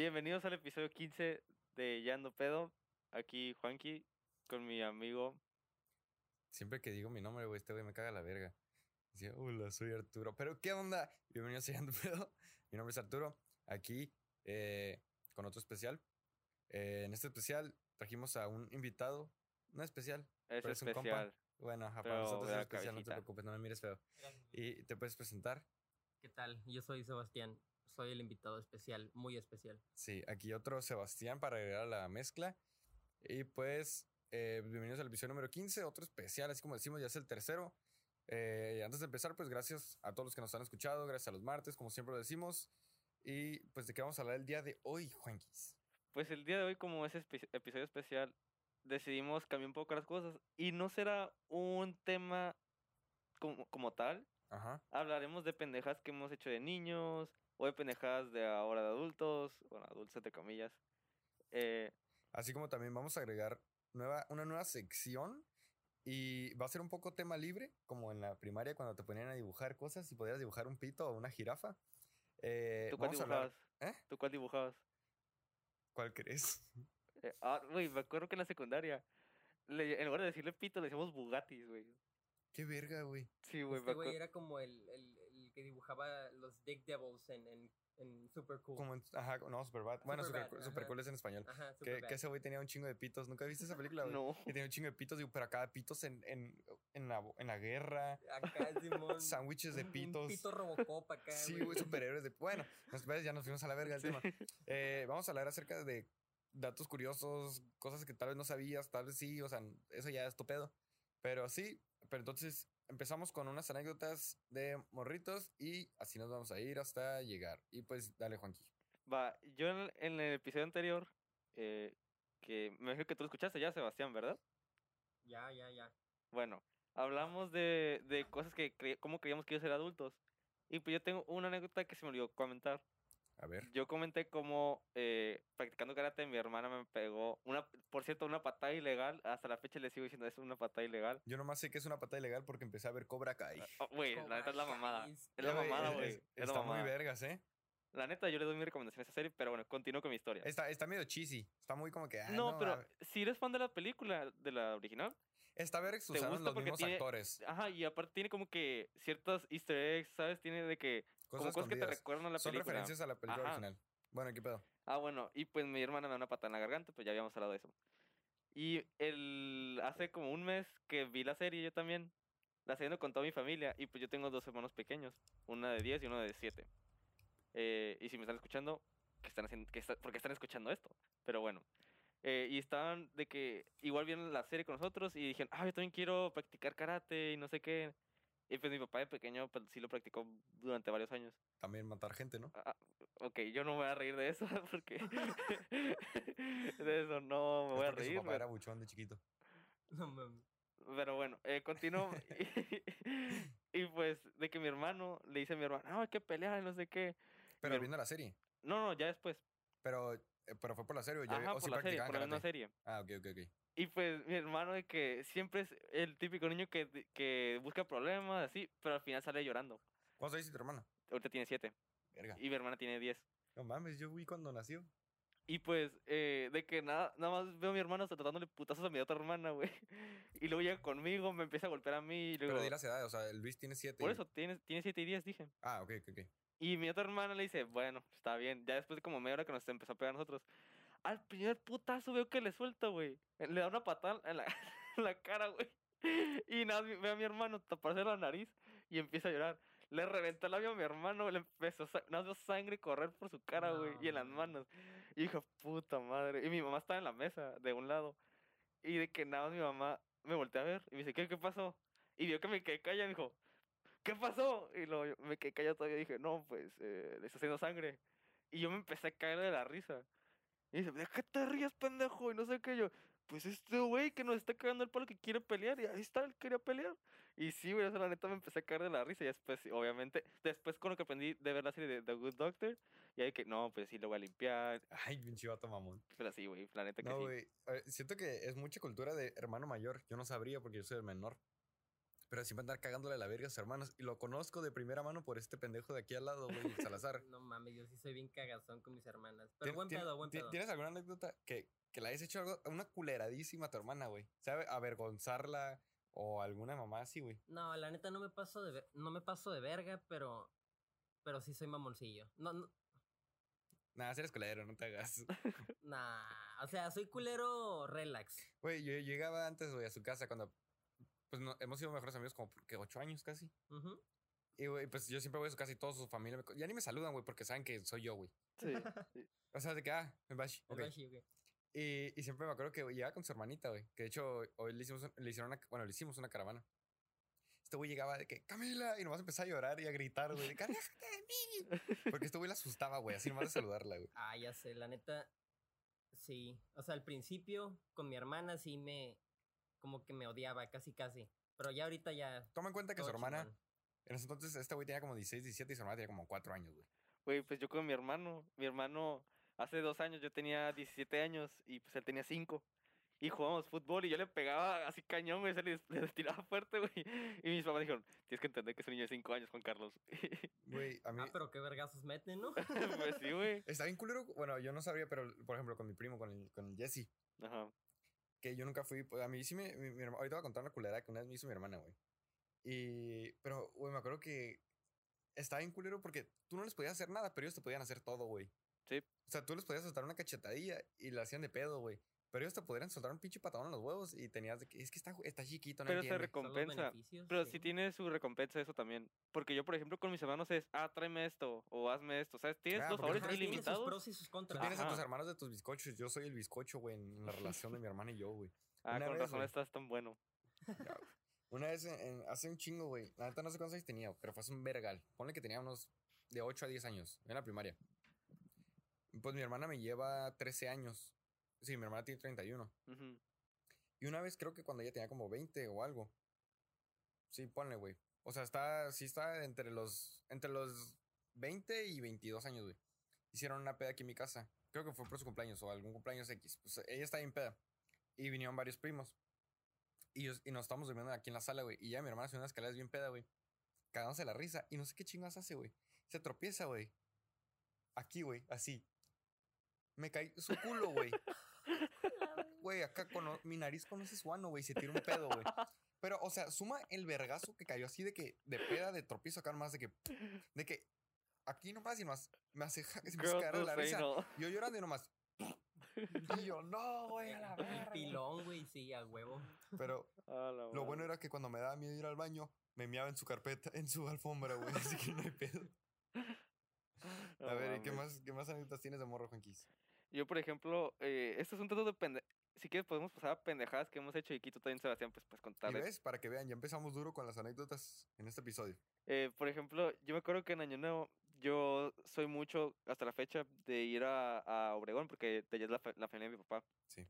Bienvenidos al episodio 15 de Yando Pedo. Aquí Juanqui con mi amigo. Siempre que digo mi nombre, güey, este güey me caga la verga. Dice, hola, soy Arturo. Pero, ¿qué onda? Bienvenidos a Yando Pedo. Mi nombre es Arturo. Aquí eh, con otro especial. Eh, en este especial trajimos a un invitado. No especial. Es pero un compa. especial. Bueno, ajá, para nosotros es especial, no te preocupes, no me mires feo. Y te puedes presentar. ¿Qué tal? Yo soy Sebastián. Soy el invitado especial, muy especial. Sí, aquí otro Sebastián para agregar a la mezcla. Y pues, eh, bienvenidos al episodio número 15, otro especial, así como decimos, ya es el tercero. Eh, y antes de empezar, pues gracias a todos los que nos han escuchado, gracias a los martes, como siempre lo decimos. Y pues, ¿de qué vamos a hablar el día de hoy, Juanquis? Pues el día de hoy, como es espe- episodio especial, decidimos cambiar un poco las cosas. Y no será un tema como, como tal. Ajá. Hablaremos de pendejas que hemos hecho de niños. O de pendejadas de ahora de adultos. Bueno, adultos entre comillas. Eh, Así como también vamos a agregar nueva, una nueva sección. Y va a ser un poco tema libre, como en la primaria cuando te ponían a dibujar cosas y podías dibujar un pito o una jirafa. Eh, ¿Tú cuál dibujabas? ¿Eh? ¿Tú cuál dibujabas? ¿Cuál crees? Eh, ah, güey, me acuerdo que en la secundaria. le- en lugar de decirle pito, le decíamos Bugattis, güey. Qué verga, güey. Sí, güey, este güey era como el, el que dibujaba los Dick Devils en, en, en Super Cool. Como en- ajá, no, Superbad. Bueno, Superbad, super, ajá. super cool es en español. Ajá, Que, que ese güey tenía un chingo de pitos. ¿Nunca viste esa película? No. Que tenía un chingo de pitos, digo, pero acá pitos en, en, en, la, en la guerra. Acá, Simón. Sándwiches de pitos. Un pito Robocop acá, Sí, güey, superhéroes de... Bueno, nos, ves, ya nos fuimos a la verga el Sí. tema. Eh, vamos a hablar acerca de datos curiosos, cosas que tal vez no sabías, tal vez sí, o sea, eso ya es tu pedo. Pero sí, pero entonces empezamos con unas anécdotas de morritos y así nos vamos a ir hasta llegar. Y pues, dale, Juanqui. Va, yo en, en el episodio anterior, eh, que me imagino que tú lo escuchaste ya, Sebastián, ¿verdad? Ya, ya, ya. Bueno, hablamos de, de cosas que, cre- cómo creíamos que iba a ser adultos. Y pues yo tengo una anécdota que se me olvidó comentar. A ver. Yo comenté cómo eh, practicando karate mi hermana me pegó, una, por cierto, una patada ilegal. Hasta la fecha le sigo diciendo, es una patada ilegal. Yo nomás sé que es una patada ilegal porque empecé a ver Cobra Kai. Oh, Güey, la neta es la mamada. Es la mamada, güey. es- Es la Está muy mamada. vergas, ¿eh? La neta, yo le doy mi recomendación a esa serie, pero bueno, continúo con mi historia. Está, está medio cheesy. Está muy como que. ah, no, pero si eres fan de la película, de la original, Está ¿te usaron los mismos tiene- actores. Ajá, y aparte tiene como que ciertas easter eggs, ¿sabes? Tiene de que... como Cosas cosas que te recuerdan a la Son película. referencias a la película Ajá. original. Bueno, ¿qué pedo? Ah, bueno, y pues mi hermana me da una patada en la garganta, pues ya habíamos hablado de eso. Y el... hace como un mes que vi la serie yo también, la serie con toda mi familia, y pues yo tengo dos hermanos pequeños, una de 10 y uno de 7. Eh, y si me están escuchando, que están haciendo, que está- porque están escuchando esto, pero bueno. Eh, y estaban de que igual vieron la serie con nosotros y dijeron, ah, yo también quiero practicar karate y no sé qué. Y pues mi papá de pequeño pues, sí lo practicó durante varios años. También matar gente, ¿no? Ah, ok, yo no me voy a reír de eso porque de eso no me Es voy a reír. Su papá pero- era buchón de chiquito. No mames. Pero bueno, eh, continúo. y, pues de que mi hermano le dice a mi hermano, no, hay que pelear y no sé qué. Pero Mi- viendo la serie. No, no, ya después. Pero, eh, pero fue por la serie o ya Ajá, o por sí la serie, por la misma serie. Ah, ok, ok, ok. Y pues mi hermano de que siempre es el típico niño que, que busca problemas, así, pero al final sale llorando. ¿Cuántos años dice tu hermano? Ahorita tiene siete Verga. y mi hermana tiene diez. No mames, yo vi cuando nació. Y pues, eh, de que nada, nada más veo a mi hermano tratándole putazos a mi otra hermana, güey. Y luego llega conmigo, me empieza a golpear a mí. Y luego, Pero di las edades, o sea, Luis tiene siete. por y- eso, tiene, tiene 7 y 10, dije. Ah, ok, ok, ok. Y mi otra hermana le dice, bueno, está bien. Ya después de como media hora que nos empezó a pegar a nosotros. Al primer putazo veo que le suelta, güey. Le da una patada en la, en la cara, güey. Y nada, ve a mi hermano taparse la nariz y empieza a llorar. Le reventó el labio a mi hermano, le empezó nada veo sangre correr por su cara, güey, y en las No. manos. Y dijo, puta madre. Y mi mamá estaba en la mesa, de un lado. Y de que nada mi mamá me volteó a ver y me dice, ¿qué, qué pasó? Y vio que me quedé callado y me dijo, ¿qué pasó? Y yo me quedé callado todavía y dije, no, pues, eh, le está haciendo sangre. Y yo me empecé a caer de la risa. Y dice, ¿de qué te rías, pendejo? Y no sé qué. Yo, pues este güey que nos está cagando el palo que quiere pelear. Y ahí está, él quería pelear. Y sí, güey, o sea, la neta me empecé a caer de la risa. Y después, obviamente, después con lo que aprendí de ver la serie de The Good Doctor, y ahí que, no, pues sí, lo voy a limpiar. Ay, pinche vato mamón. Pero sí, güey, la neta que No, sí. güey. eh, Siento que es mucha cultura de hermano mayor. Yo no sabría porque yo soy el menor. Pero siempre andar cagándole a la verga a sus hermanos. Y lo conozco de primera mano por este pendejo de aquí al lado, güey, Salazar. No mames, yo sí soy bien cagazón con mis hermanas. Pero ¿Tien- buen pedo, buen pedo. ¿Tienes alguna anécdota que, que la hayas hecho algo, una culeradísima a tu hermana, güey? ¿Sabe? Avergonzarla o alguna mamá así, güey. No, la neta no me paso de ver- no me paso de verga, pero pero sí soy mamoncillo. No, no si eres culero, no te hagas. nah, o sea, soy culero relax. Güey, yo llegaba antes, güey, a su casa cuando. Pues no, hemos sido mejores amigos como que ocho años casi. Ujú. Y, güey, pues yo siempre voy a su casa y toda su familia. me ya ni me saludan, güey, porque saben que soy yo, güey. Sí. O sea, de que, ah. El bashi, ok. Y, y siempre me acuerdo que llegaba con su hermanita, güey. Que de hecho, hoy le hicimos, le hicieron una, bueno, le hicimos una caravana. Este güey llegaba de que, Camila, y nomás empezó a llorar y a gritar, güey, de que, "Aléjate de mí. Porque este güey la asustaba, güey, así nomás de saludarla, güey. Ah, ya sé, la neta sí. O sea, al principio con mi hermana sí me como que me odiaba casi casi, pero ya ahorita ya Toma en cuenta que su hermana, chingón. en ese entonces, este güey tenía como 16, 17 y su hermana tenía como 4 años, güey. Güey, pues yo con mi hermano, mi hermano hace dos años yo tenía 17 años y pues él tenía 5. Y jugábamos fútbol y yo le pegaba así cañón, güey, se le, le tiraba fuerte, güey. Y mis papás dijeron, tienes que entender que es un niño de 5 años, Juan Carlos. Güey, a mí. Ah, pero qué vergazos meten, ¿no? pues sí, güey. Está bien culero. Bueno, yo no sabría, pero por ejemplo, con mi primo, con el, con el Jesse, Ajá. Que yo nunca fui. pues, a mí sí me. Mi, mi ahorita voy a contar una culera que una vez me hizo mi hermana, güey. Y. Pero, güey, me acuerdo que. Estaba bien culero porque tú no les podías hacer nada, pero ellos te podían hacer todo, güey. Sí. O sea, tú les podías soltar una cachetadilla y la hacían de pedo, güey. Pero ellos te podrían soltar un pinche patadón en los huevos y tenías de que. Es que está, está chiquito, no Pero se entiende". los Recompensa, Pero sí. sí tiene su recompensa eso también. Porque yo, por ejemplo, con mis hermanos es, ah, tráeme esto o hazme esto. ¿Sabes? Tienes Ah, los favores tiene sus ilimitados. pros y sus Tú contras. tienes a tus hermanos de tus bizcochos. Yo soy el bizcocho, güey, en la relación de mi hermana y yo, güey. Ah, una con vez, razón güey. estás tan bueno. Una vez, en- en- hace un chingo, güey. La neta no sé cuántos años tenía, pero fue hace un vergal. Ponle que tenía unos de 8 a 10 años, en la primaria. Pues mi hermana me lleva 13 años. Sí, mi hermana tiene 31. Ujú. Y una vez creo que cuando ella tenía como 20 o algo. Sí, ponle, güey. O sea, está, sí está entre los, entre los 20 y 22 años, güey. Hicieron una peda aquí en mi casa. Creo que fue por su cumpleaños o algún cumpleaños X. Pues ella está en peda. Y vinieron varios primos. Y, yo- y nos estábamos durmiendo aquí en la sala, güey. Y ya mi hermana subió unas escaleras bien peda, güey. Cagándose la risa. Y no sé qué chingas hace, güey. Se tropieza, güey. Aquí, güey. Así. Me caí su culo, güey. Güey, acá cono- mi nariz conoce su ano, güey. Se tira un pedo, güey. Pero, o sea, suma el vergazo que cayó así de que, de peda, de tropiezo acá nomás, de que, de que, aquí nomás y nomás, me hace, se me hace no la say risa. no. Yo llorando y nomás. Y yo, no, güey, a la El verga. pilón, güey, sí, a huevo. Pero A lo bueno era que cuando me daba miedo ir al baño, me meaba en su carpeta, en su alfombra, güey. Así que no hay pedo. No A ver, ¿y qué más, qué más anécdotas tienes de morro, Juanquis? Yo, por ejemplo, eh, esto es un tanto de pende... Si quieres podemos pasar a pendejadas que hemos hecho y aquí tú también, Sebastián, pues, pues Y contarles. ves, para que vean, ya empezamos duro con las anécdotas en este episodio. Eh, por ejemplo, yo me acuerdo que en Año Nuevo yo soy mucho, hasta la fecha, de ir a, a Obregón, porque de allá es la, la familia de mi papá. Sí.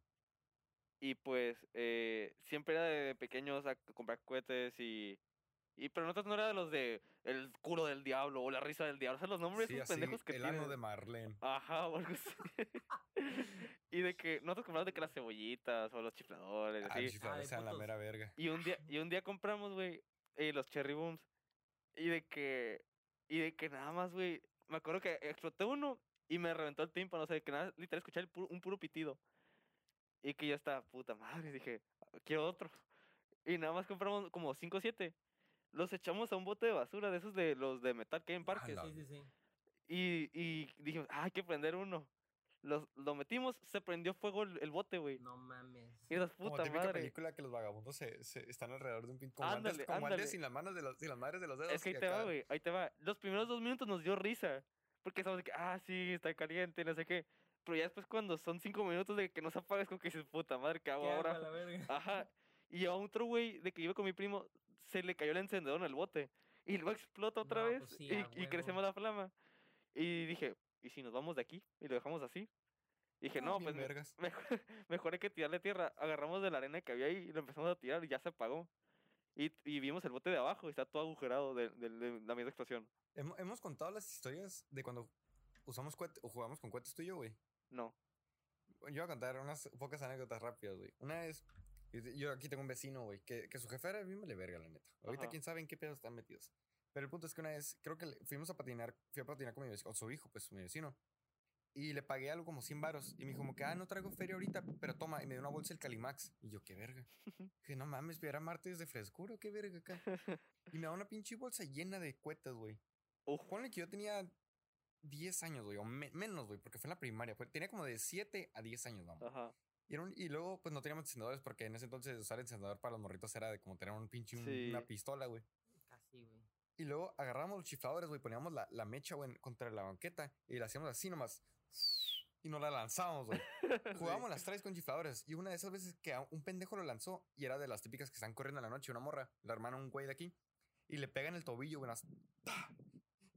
Y pues eh, siempre era de pequeños a comprar cohetes y... Y pero nosotros no era de los de el culo del diablo o la risa del diablo. O sea, los nombres Sí, esos así, pendejos que el tienen. ano de Marlene. Ajá, o algo así. y de que nosotros compramos de que las cebollitas o los chifladores, Ah, los chifladores sean la mera verga. Y un día, y un día compramos, güey, eh, los cherry booms. Y de que, y de que nada más, güey, me acuerdo que exploté uno y me reventó el tímpano, o sea, de que nada, literal, escuché el puro- un puro pitido. Y que yo estaba, puta madre, dije, quiero otro. Y nada más compramos como 5 o 7. Los echamos a un bote de basura, de esos de los de metal que hay en parques. la Sí, sí, sí. Y, y dijimos, ah, hay que prender uno. Los, lo metimos, se prendió fuego el, el bote, güey. No mames. Y las Como puta típica madre. película que los vagabundos se, se están alrededor de un pin. Como guantes, Ándale, como guantes sin las manos de los, sin las madres de los dedos. Es que ahí te va, acá- güey, ahí te va. Los primeros dos minutos nos dio risa. Porque estamos de que, ah, sí, está caliente, no sé qué. Pero ya después cuando son cinco minutos de que no se apaga, es como que dices, puta madre, ¿qué hago ¿Qué ahora? a la verga? Ajá. Y a otro güey de que iba con mi primo, se le cayó el encendedor en el bote. Y luego explota otra No, vez pues sí, y, y crece huevo. más la flama. Y dije, ¿y si nos vamos de aquí? Y lo dejamos así. Y dije, Ah, no, pues vergas. mejor, mejor hay que tirarle tierra. Agarramos de la arena que había ahí y lo empezamos a tirar y ya se apagó. Y, y vimos el bote de abajo y está todo agujerado de, de- de la misma explosión. Hemo- Hemos contado las historias de cuando usamos cohetes o jugamos con cohetes tú y yo, güey. No. Yo voy a contar unas pocas anécdotas rápidas, güey. Una vez Yo aquí tengo un vecino, güey, que, que su jefe era bien le verga, la neta. Ahorita Ajá. quién sabe en qué pedos están metidos. Pero el punto es que una vez, creo que fuimos a patinar, fui a patinar con mi vecino, con su hijo, pues, mi vecino. Y le pagué algo como 100 varos. Y me dijo, como que, ah, no traigo feria ahorita, pero toma. Y me dio una bolsa del Calimax. Y yo, qué verga. Que no mames, era martes de frescura, qué verga acá. Y me da una pinche bolsa llena de cuetas, güey. Ponle que yo tenía 10 años, güey, o me- menos, güey, porque fue en la primaria. Tenía como de 7 a 10 años, vamos. ajá. Y, era un- y luego, pues no teníamos encendedores porque en ese entonces usar encendedor para los morritos era de como tener un pinche un- Sí. una pistola, güey. Casi, güey. Y luego agarramos los chifladores, güey, poníamos la, la mecha, güey, contra la banqueta y la hacíamos así nomás. Y nos la lanzábamos, güey. Jugábamos las tres con chifladores. Y una de esas veces que a un pendejo lo lanzó y era de las típicas que están corriendo en la noche, una morra, la hermana, un güey de aquí, y le pega en el tobillo, güey.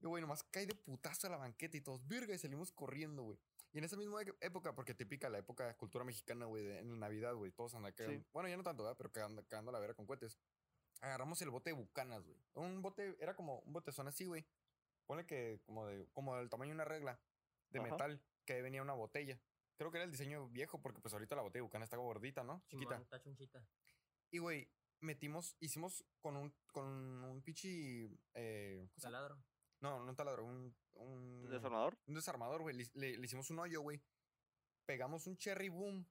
Y güey, nomás cae de putazo a la banqueta y todos, virga, y salimos corriendo, güey. Y en esa misma e- época, porque típica la época de cultura mexicana, güey, de- en la Navidad, güey, todos andan. Sí. Bueno, ya no tanto, ¿verdad? Pero cagando, cagando la vera con cohetes. Agarramos el bote de bucanas, güey. Un bote, era como un botezón así, güey. Ponle que como de, como del tamaño de una regla de Ajá. metal que venía una botella. Creo que era el diseño viejo, porque pues ahorita la botella de bucana está gordita, ¿no? Chiquita. Está chonchita. Y, güey, metimos, hicimos con un, con un pinche, eh. Taladro. No, no un taladro, un, un, ¿Desarmador? un desarmador, güey. Le, le- le hicimos un hoyo, güey. Pegamos un cherry boom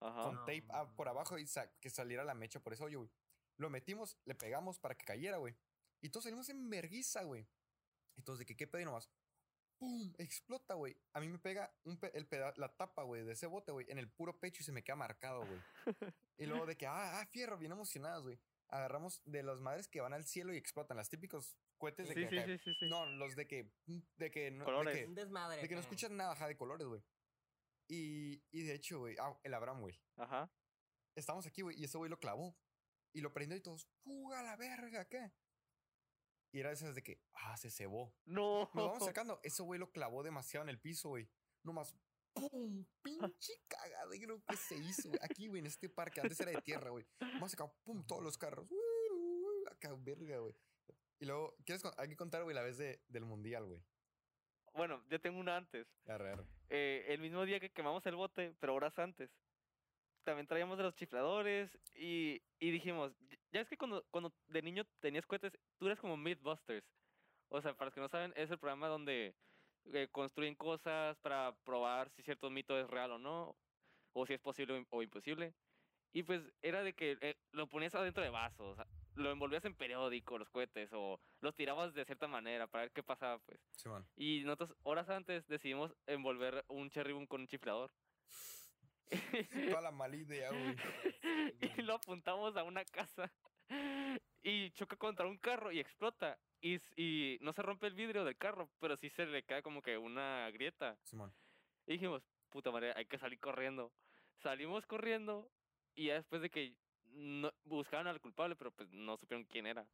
Ajá. con tape por abajo y sa- que saliera la mecha por ese hoyo, güey. Lo metimos, le pegamos para que cayera, güey. Y todos salimos en verguiza, güey. Todos de que qué pedo y nomás. ¡Pum! Explota, güey. A mí me pega un pe- el peda- la tapa, güey, de ese bote, güey, en el puro pecho y se me queda marcado, güey. y luego de que, ah, ah, fierro, bien emocionados, güey. Agarramos de las madres que van al cielo y explotan, las típicos cohetes de Sí, que sí, sí, sí, sí. No, los de que. De que no. de Colores. que- Un desmadre. de que no escuchas nada ajá, de colores, güey. Y, y de hecho, güey, ah, el Abraham, güey. Ajá. Estamos aquí, güey, y ese güey lo clavó. Y lo prendió y todos, ¡fuga a la verga! ¿Qué? Y era de esas de que, ah, se cebó. No. Nos vamos acercando. Ese güey lo clavó demasiado en el piso, güey. Nomás, ¡pum! Pinche cagadero que se hizo, güey. Aquí, güey, en este parque. Antes era de tierra, güey. Más acá, ¡pum! Todos los carros. Acá, verga, güey. Y luego, ¿quieres hay que contar, güey, la vez de, del mundial, güey? Bueno, yo tengo una antes. Arre, arre. Eh, el mismo día que quemamos el bote, pero horas antes. También traíamos de los chifladores y, y dijimos, "Ya- es que cuando, cuando de niño tenías cohetes, tú eres como Mythbusters. O sea, para los que no saben, es el programa donde eh, construyen cosas para probar si cierto mito es real o no, o si es posible o imposible. Y pues era de que eh, lo ponías adentro de vasos, lo envolvías en periódico, los cohetes, o los tirabas de cierta manera para ver qué pasaba, pues. Simón. Y nosotros horas antes decidimos envolver un cherry boom con un chiflador. Toda la mala idea, güey. y lo apuntamos a una casa y choca contra un carro y explota. Y, y no se rompe el vidrio del carro, pero sí se le cae como que una grieta. Y dijimos, puta madre, hay que salir corriendo. Salimos corriendo y ya después de que no, buscaban al culpable, pero pues no supieron quién era.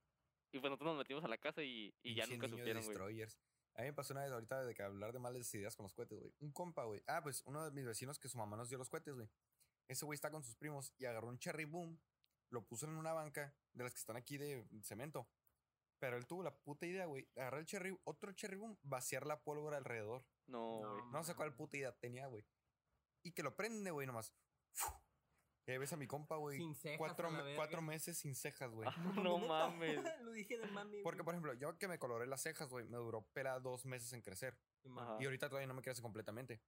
Y pues nosotros nos metimos a la casa y, y ya nunca niño supieron, güey. destroyers. A mí me pasó una vez ahorita de que hablar de malas ideas con los cohetes, güey. Un compa, güey. Ah, pues uno de mis vecinos que su mamá nos dio los cohetes, güey. Ese güey está con sus primos y agarró un cherry boom, lo puso en una banca de las que están aquí de cemento. Pero él tuvo la puta idea, güey. Agarrar el cherry, otro cherry boom, vaciar la pólvora alrededor. No, No, güey. No sé cuál puta idea tenía, güey. Y que lo prende, güey, nomás. Ves a mi compa, güey. Sin cejas Cuatro, cuatro meses sin cejas, güey. no neta. mames. Lo dije de mami. Porque, por ejemplo, yo que me coloré las cejas, güey, me duró pela dos meses en crecer. Ajá. Y ahorita todavía no me crece completamente.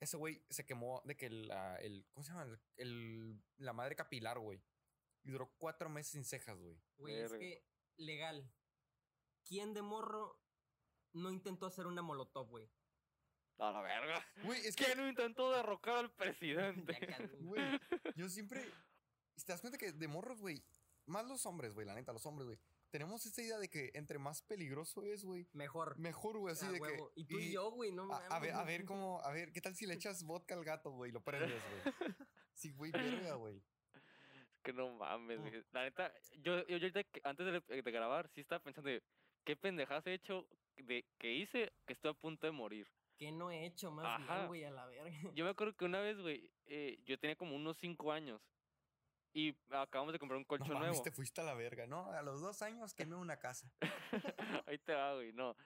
Ese güey se quemó de que la, el. ¿Cómo se llama? El, el- la madre capilar, güey. Y duró cuatro meses sin cejas, güey. Güey, es que, legal. ¿Quién de morro no intentó hacer una molotov, güey? A la verga. Güey, es que. ¿Quién intentó derrocar al presidente? Güey, yo siempre. ¿Te das cuenta que de morros, güey? Más los hombres, güey, la neta, los hombres, güey. Tenemos esta idea de que entre más peligroso es, güey, Mejor. mejor, güey, así a de huevo. que. Y tú y, yo, güey, no A, a ver, a mames. ver cómo. A ver, ¿qué tal si le echas vodka al gato, güey? Lo prendes, güey. Sí, güey, verga, güey. Que no mames, güey. La neta, yo, yo, yo antes de, de grabar, sí estaba pensando de qué pendejadas he hecho de, que hice que estoy a punto de morir. ¿Qué no he hecho más Ajá. bien, güey, a la verga? Yo me acuerdo que una vez, güey, eh, yo tenía como unos 5 años y acabamos de comprar un No colchón mames, nuevo. te fuiste a la verga, ¿no? A los dos años quemé una casa. Ahí te va, güey, no.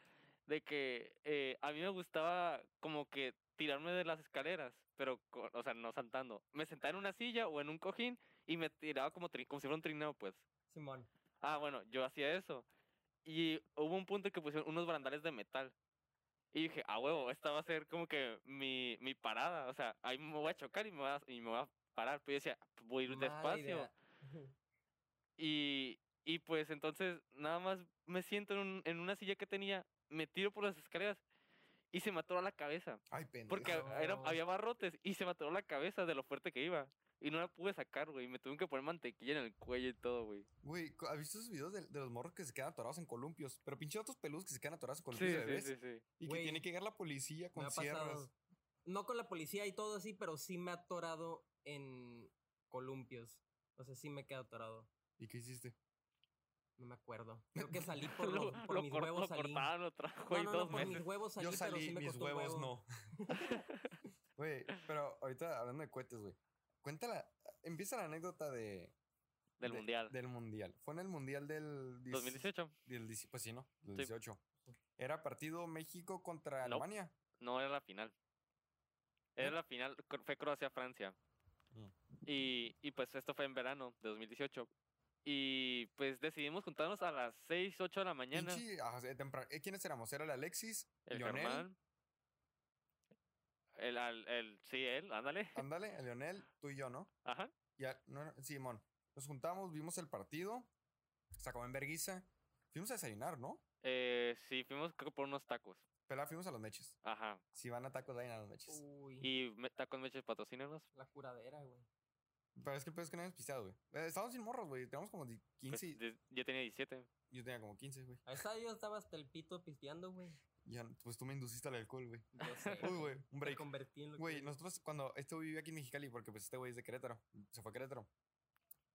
De que eh, a mí me gustaba como que tirarme de las escaleras, pero, o sea, no saltando. Me sentaba en una silla o en un cojín y me tiraba como, tri- como si fuera un trineo, pues. Simón. Ah, bueno, yo hacía eso. Y hubo un punto que pusieron unos barandales de metal. Y dije, ah, huevo, esta va a ser como que mi, mi parada. O sea, ahí me voy a chocar y me voy a, y me voy a parar. Pero yo decía, voy a ir Mala despacio. Y, y pues entonces nada más me siento en, un- en una silla que tenía, me tiro por las escaleras y se me atoró la cabeza. Ay, pendejo. Porque era, había barrotes y se me atoró la cabeza de lo fuerte que iba. Y no la pude sacar, güey. Me tuve que poner mantequilla en el cuello y todo, güey. Güey, ¿has visto esos videos de, de los morros que se quedan atorados en columpios? Pero pinche otros peludos que se quedan atorados en Sí, columpios de sí, bebés. sí, sí. Y Güey, que tiene que llegar la policía con sierras. No con la policía y todo así, pero sí me ha atorado en columpios. O sea, sí me he quedado atorado. ¿Y qué hiciste? No me acuerdo. Creo que salí por, Lo, lo- por lo mis cor- huevos lo salí. cortaban, lo trajo No, no, no, dos por mis huevos salí, Yo pero salí, sí me mis costó huevos huevo. no. Güey, pero ahorita hablando de cohetes, güey. Cuéntala, empieza la anécdota de... Del de- mundial. Del mundial. Fue en el mundial del... 10 2018. Del, 10 pues sí, ¿no? Del Sí. 18. Era partido México contra. Alemania. No era la final. Era ¿Eh? la final, fue Croacia-Francia. Mm. Y, y pues esto fue en verano de 2018. Y pues decidimos juntarnos a las 6, 8 de la mañana. Ah, eh, ¿Quiénes éramos? Era el Alexis, El Lionel, Germán. El, al- el, sí, él, ándale. ándale, el Lionel, tú y yo, ¿no? Ajá. Ya, no, no, Simón. Nos juntamos, vimos el partido, se acabó en verguiza. Fuimos a desayunar, ¿no? Eh, sí, fuimos creo que por unos tacos. Pero fuimos a los meches. Ajá. Si van a tacos, vayan a los meches. Uy, Y me- tacos meches patrocínenos. la curadera, güey. Pero es que el peor es que no habíamos pisteado, güey. Eh, estábamos sin morros, güey. Teníamos como di- Pues, 15. y- de- yo tenía 17. Yo tenía como 15, güey. A esa yo estaba hasta el pito pisteando, güey. Ya, pues tú me induciste al alcohol, güey. Yo sé. Uy, güey, un Me break. convertí en lo Güey, que- nosotros cuando este güey vivía aquí en Mexicali, porque pues este güey es de Querétaro, se fue a Querétaro.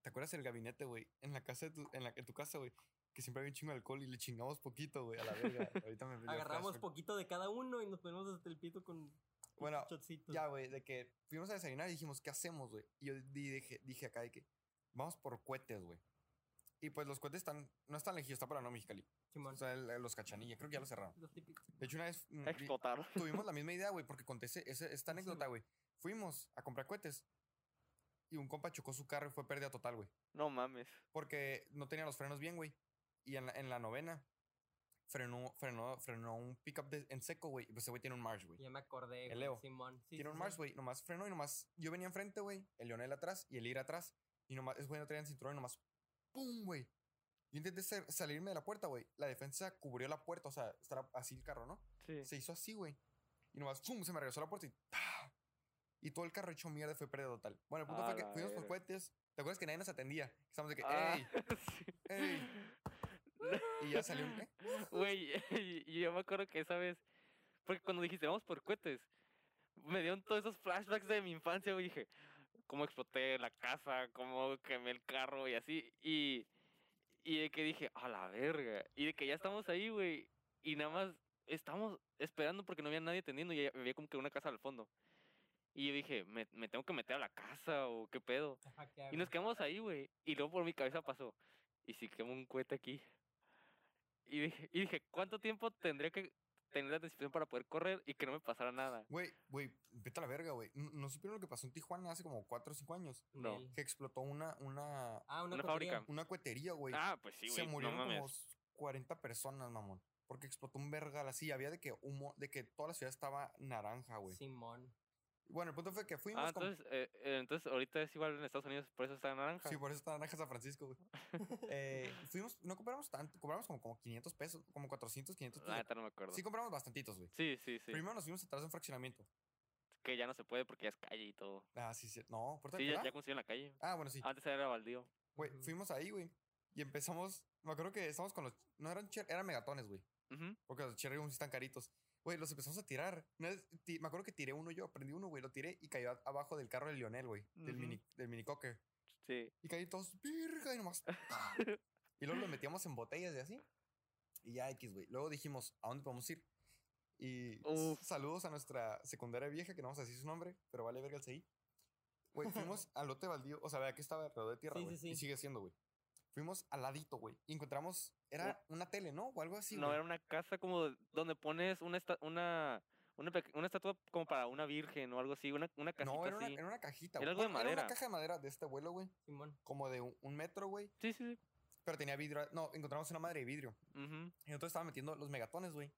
¿Te acuerdas el gabinete, güey? En la casa de tu, en, la, en tu casa, güey. Que siempre había un chingo de alcohol y le chingamos poquito, güey, a la verga. Ahorita me Agarramos flashback. poquito de cada uno y nos ponemos hasta el pito con Bueno, shotcitos. Ya, güey, de que fuimos a desayunar y dijimos, ¿qué hacemos, güey? Y yo di- dije, dije acá de que vamos por cohetes, güey. Y pues los cohetes están, no están elegidos, está para no Mexicali. Simón. O sea, el- los cachanilla, creo que ya los cerraron. Los típicos. De hecho, una vez mm, vi- tuvimos la misma idea, güey, porque conté ese- ese- esta anécdota, güey. Fuimos a comprar cohetes y un compa chocó su carro y fue pérdida total, güey. No mames. Porque no tenía los frenos bien, güey. Y en la, en la novena frenó, frenó, frenó un pickup de- en seco, güey. Y pues ese güey tiene un March, güey. Ya me acordé, El güey. Leo. Simón. Sí, tiene sí, un sí. Mars, güey. Nomás frenó y nomás. Yo venía enfrente, güey. El Leonel atrás y el Ir atrás. Y nomás, es güey no traían cinturón y nomás. ¡Pum, güey! Yo intenté sa- salirme de la puerta, güey. La defensa cubrió la puerta, o sea, estaba así el carro, ¿no? Sí. Se hizo así, güey. Y nomás, ¡pum! Se me regresó la puerta y. ¡pah! Y todo el carro hecho mierda fue pérdida total. Bueno, el punto A fue que fuimos por cohetes. ¿Te acuerdas que nadie nos atendía? Estamos de que, Ah, ¡ey! sí. ¡ey! Y ya salió un. ¿eh? Güey, y yo me acuerdo que esa vez, porque cuando dijiste vamos por cohetes, me dieron todos esos flashbacks de mi infancia, güey. Dije, cómo exploté la casa, cómo quemé el carro y así. Y, y de que dije, a la verga. Y de que ya estamos ahí, güey. Y nada más estamos esperando porque no había nadie atendiendo y había como que una casa al fondo. Y yo dije, ¿me, me tengo que meter a la casa o qué pedo? Ajá, ¿qué Y nos quedamos ahí, güey. Y luego por mi cabeza pasó. ¿Y si quemo un cohete aquí? Y dije, y dije, ¿cuánto tiempo tendría que tener la decisión para poder correr y que no me pasara nada? Güey, güey, vete a la verga, güey. ¿No, no supieron lo que pasó en Tijuana hace como 4 o 5 años? No. Que explotó una, una, Ah, una, Una fábrica. una cohetería, güey. Ah, pues sí, se güey. No murieron como mames. 40 personas, mamón. Porque explotó un vergal así. Había de que humo, de que toda la ciudad estaba naranja, güey. Simón. Bueno, el punto fue que fuimos Ah, entonces, eh, eh, entonces ahorita es igual en Estados Unidos, por eso está naranja. Sí, por eso está naranja San Francisco, güey. Eh, fuimos, no compramos tanto, compramos como, como 500 pesos, como 400, 500 La pesos. neta no me acuerdo. Sí, compramos bastantitos, güey. Sí, sí, sí. Primero nos fuimos atrás de un fraccionamiento. Que ya no se puede porque ya es calle y todo. Ah, sí, sí. No, ¿por Sí, ya, ya construyeron la calle. Ah, bueno, sí. Antes era baldío. Güey, fuimos ahí, güey. Y empezamos. Me acuerdo que estábamos con los. No eran eran megatones, güey. Ujú. Porque los cherry están caritos. Güey, los empezamos a tirar. Me acuerdo que tiré uno yo, prendí uno, güey, lo tiré y cayó a- abajo del carro de Lionel, güey. Del Ujú. mini, del mini cocker. Sí. Y caí todos, virga, y nomás. y luego lo metíamos en botellas y así. Y ya X, güey. Luego dijimos, ¿a dónde podemos ir? Y Uf. saludos a nuestra secundaria vieja, que no vamos a decir su nombre, pero vale verga el CI. Güey, fuimos al lote baldío. O sea, vea que estaba alrededor de tierra, Sí, sí, Y sigue siendo, güey. Fuimos al ladito, güey. Y encontramos, era una tele, ¿no? O algo así, no, güey. era una casa como donde pones una, esta- una, Una, una estatua como para una virgen o algo así, una, una casita No, era una, así. era una cajita. Era güey. algo de Bueno, Era madera. una caja de madera de este vuelo, güey. Simón. Como de un, un metro, güey. Sí, sí, sí. Pero tenía vidrio. No, encontramos una madre de vidrio. Ujú. Y nosotros estábamos metiendo los megatones, güey.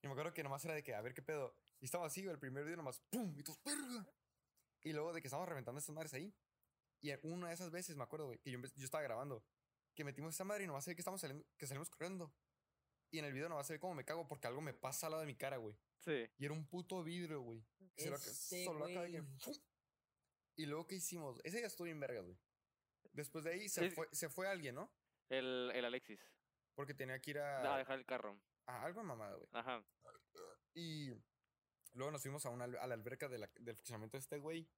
Y me acuerdo que nomás era de que, a ver qué pedo. Y estaba así, güey, el primer video nomás, ¡pum! Y todos, ¡verga! Y luego de que estábamos reventando estas madres ahí. Y una de esas veces, me acuerdo, güey, que yo, yo estaba grabando. Que metimos esa madre y nomás se ve que estamos saliendo, que salimos corriendo. Y en el video nomás se ve cómo me cago porque algo me pasa al lado de mi cara, güey. Sí. Y era un puto vidrio, güey. que Se lo, Este solo acá de. Y luego, ¿qué hicimos? Ese día estuvo bien vergas, güey. Después de ahí se, Es- fue, se fue alguien, ¿no? El, el Alexis. Porque tenía que ir A a, dejar el carro. a algo de mamada, güey. Ajá. Y luego nos fuimos a, una, a la alberca de la- del funcionamiento de este güey.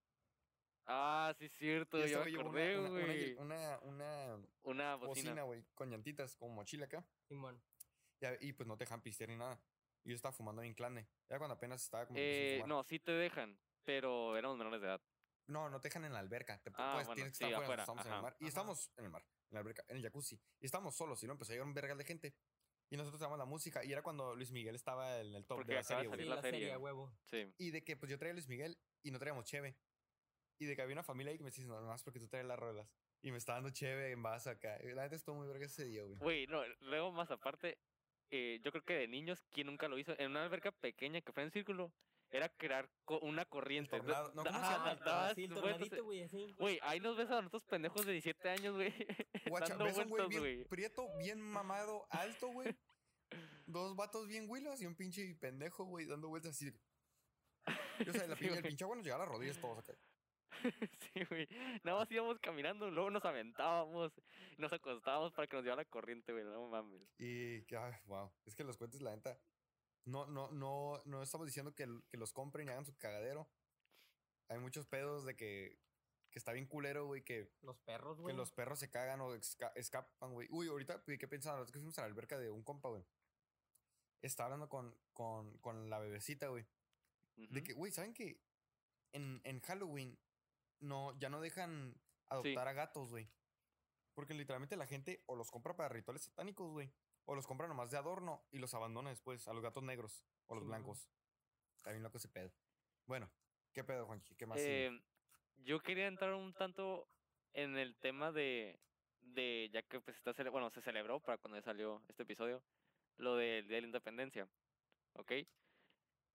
Ah, sí, es cierto. Y Yo me güey acordé, una, una, una, güey. una, una Una bocina. güey, con llantitas, como mochila acá. Simón. Y, y pues no te dejan pistear ni nada. Y yo estaba fumando bien clane. Ya cuando apenas estaba como. Eh, no, sí te dejan, pero éramos menores de edad. No, no te dejan en la alberca. Te, Ah, pues, bueno, tienes que sí, estar afuera. afuera, Estamos en ajá, el mar. Y ajá. estamos en el mar, en la alberca, en el jacuzzi. Y estábamos solos, y no empezó a llegar un vergal de gente. Y nosotros estábamos la música. Y era cuando Luis Miguel estaba en el top Porque de la serie, güey. La serie. huevo. Sí. Y de que pues yo traía a Luis Miguel y no traíamos cheve. Y de que había una familia ahí que me decía, no, más porque tú traes las rolas. Y me estaba dando cheve en vaso acá. La neta estuvo muy verga ese día, güey. Güey, no, luego más aparte, eh, yo creo que de niños, ¿quién nunca lo hizo? En una alberca pequeña que fue en círculo, era crear co- una corriente. tornado. No, ¿cómo se Ajá, llama? dabas sí, güey, así. Güey, ahí nos ves a nosotros pendejos de 17 años, güey. Guacha, dando ves a un güey vueltas, bien güey. prieto, bien mamado, alto, güey. Dos vatos bien huilos y un pinche pendejo, güey, dando vueltas así. de que- Y, o sea, la Sí, pin- el güey. pinche agua nos llegaba a las rodillas todos acá. sí, güey. Nada más íbamos caminando, luego nos aventábamos, nos acostábamos para que nos llevara la corriente, güey. No mames. Y, que, ay, wow. Es que los cuentes, la neta. No, no, no, no estamos diciendo que, que los compren y hagan su cagadero. Hay muchos pedos de que, que está bien culero, güey, que Los perros, Que güey. los perros se cagan o esca- escapan, güey. Uy, ahorita, ¿qué pensaban? Es que fuimos a la alberca de un compa, güey. Estaba hablando con, con, con la bebecita, güey. De que, güey, ¿saben que en, en Halloween no, ya no dejan adoptar a gatos, güey? Porque literalmente la gente o los compra para rituales satánicos, güey. O los compra nomás de adorno y los abandona después a los gatos negros o los Sí, blancos. Bien loco ese pedo. Bueno, ¿qué pedo, Juanchi? ¿Qué más? Eh, yo quería entrar un tanto en el tema de, de ya que pues está bueno, se celebró para cuando salió este episodio, lo del Día de la Independencia, ¿ok?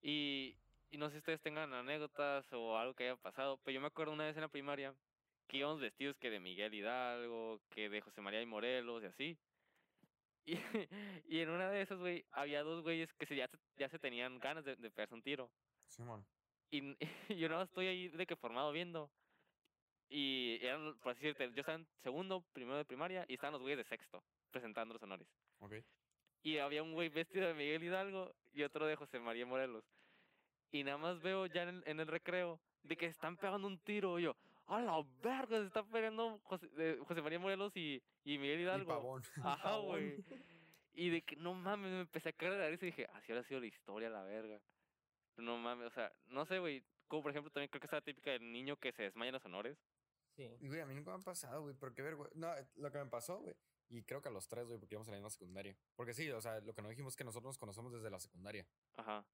Y, y no sé si ustedes tengan anécdotas o algo que haya pasado, pero yo me acuerdo una vez en la primaria que íbamos vestidos que de Miguel Hidalgo, que de José María y Morelos y así. Y, y en una de esas, güey, había dos güeyes que se, ya, ya se tenían ganas de, de pegarse un tiro. Simón. Y, y yo no estoy ahí de que formado viendo. Y eran, por así decirte, yo estaba en segundo, primero de primaria, y estaban los güeyes de sexto, presentando los honores. Ok. Y había un güey vestido de Miguel Hidalgo y otro de José María Morelos. Y nada más veo ya en el, en el recreo de que están pegando un tiro. Y yo, ¡a la verga! Se está pegando José, de José María Morelos y, y Miguel Y Hidalgo. pavón. Ajá, güey. Y de que no mames, me empecé a caer de la risa y dije, así ahora ha sido la historia, la verga. No mames, o sea, no sé, güey. Como por ejemplo, también creo que está la típica del niño que se desmaya en los honores. Sí. Y, güey, a mí nunca me ha pasado, güey. Pero qué vergüenza. No, eh, lo que me pasó, güey. Y creo que a los tres, güey, porque íbamos en la misma secundaria. Porque sí, o sea, lo que no dijimos es que nosotros nos conocemos desde la secundaria. Ajá.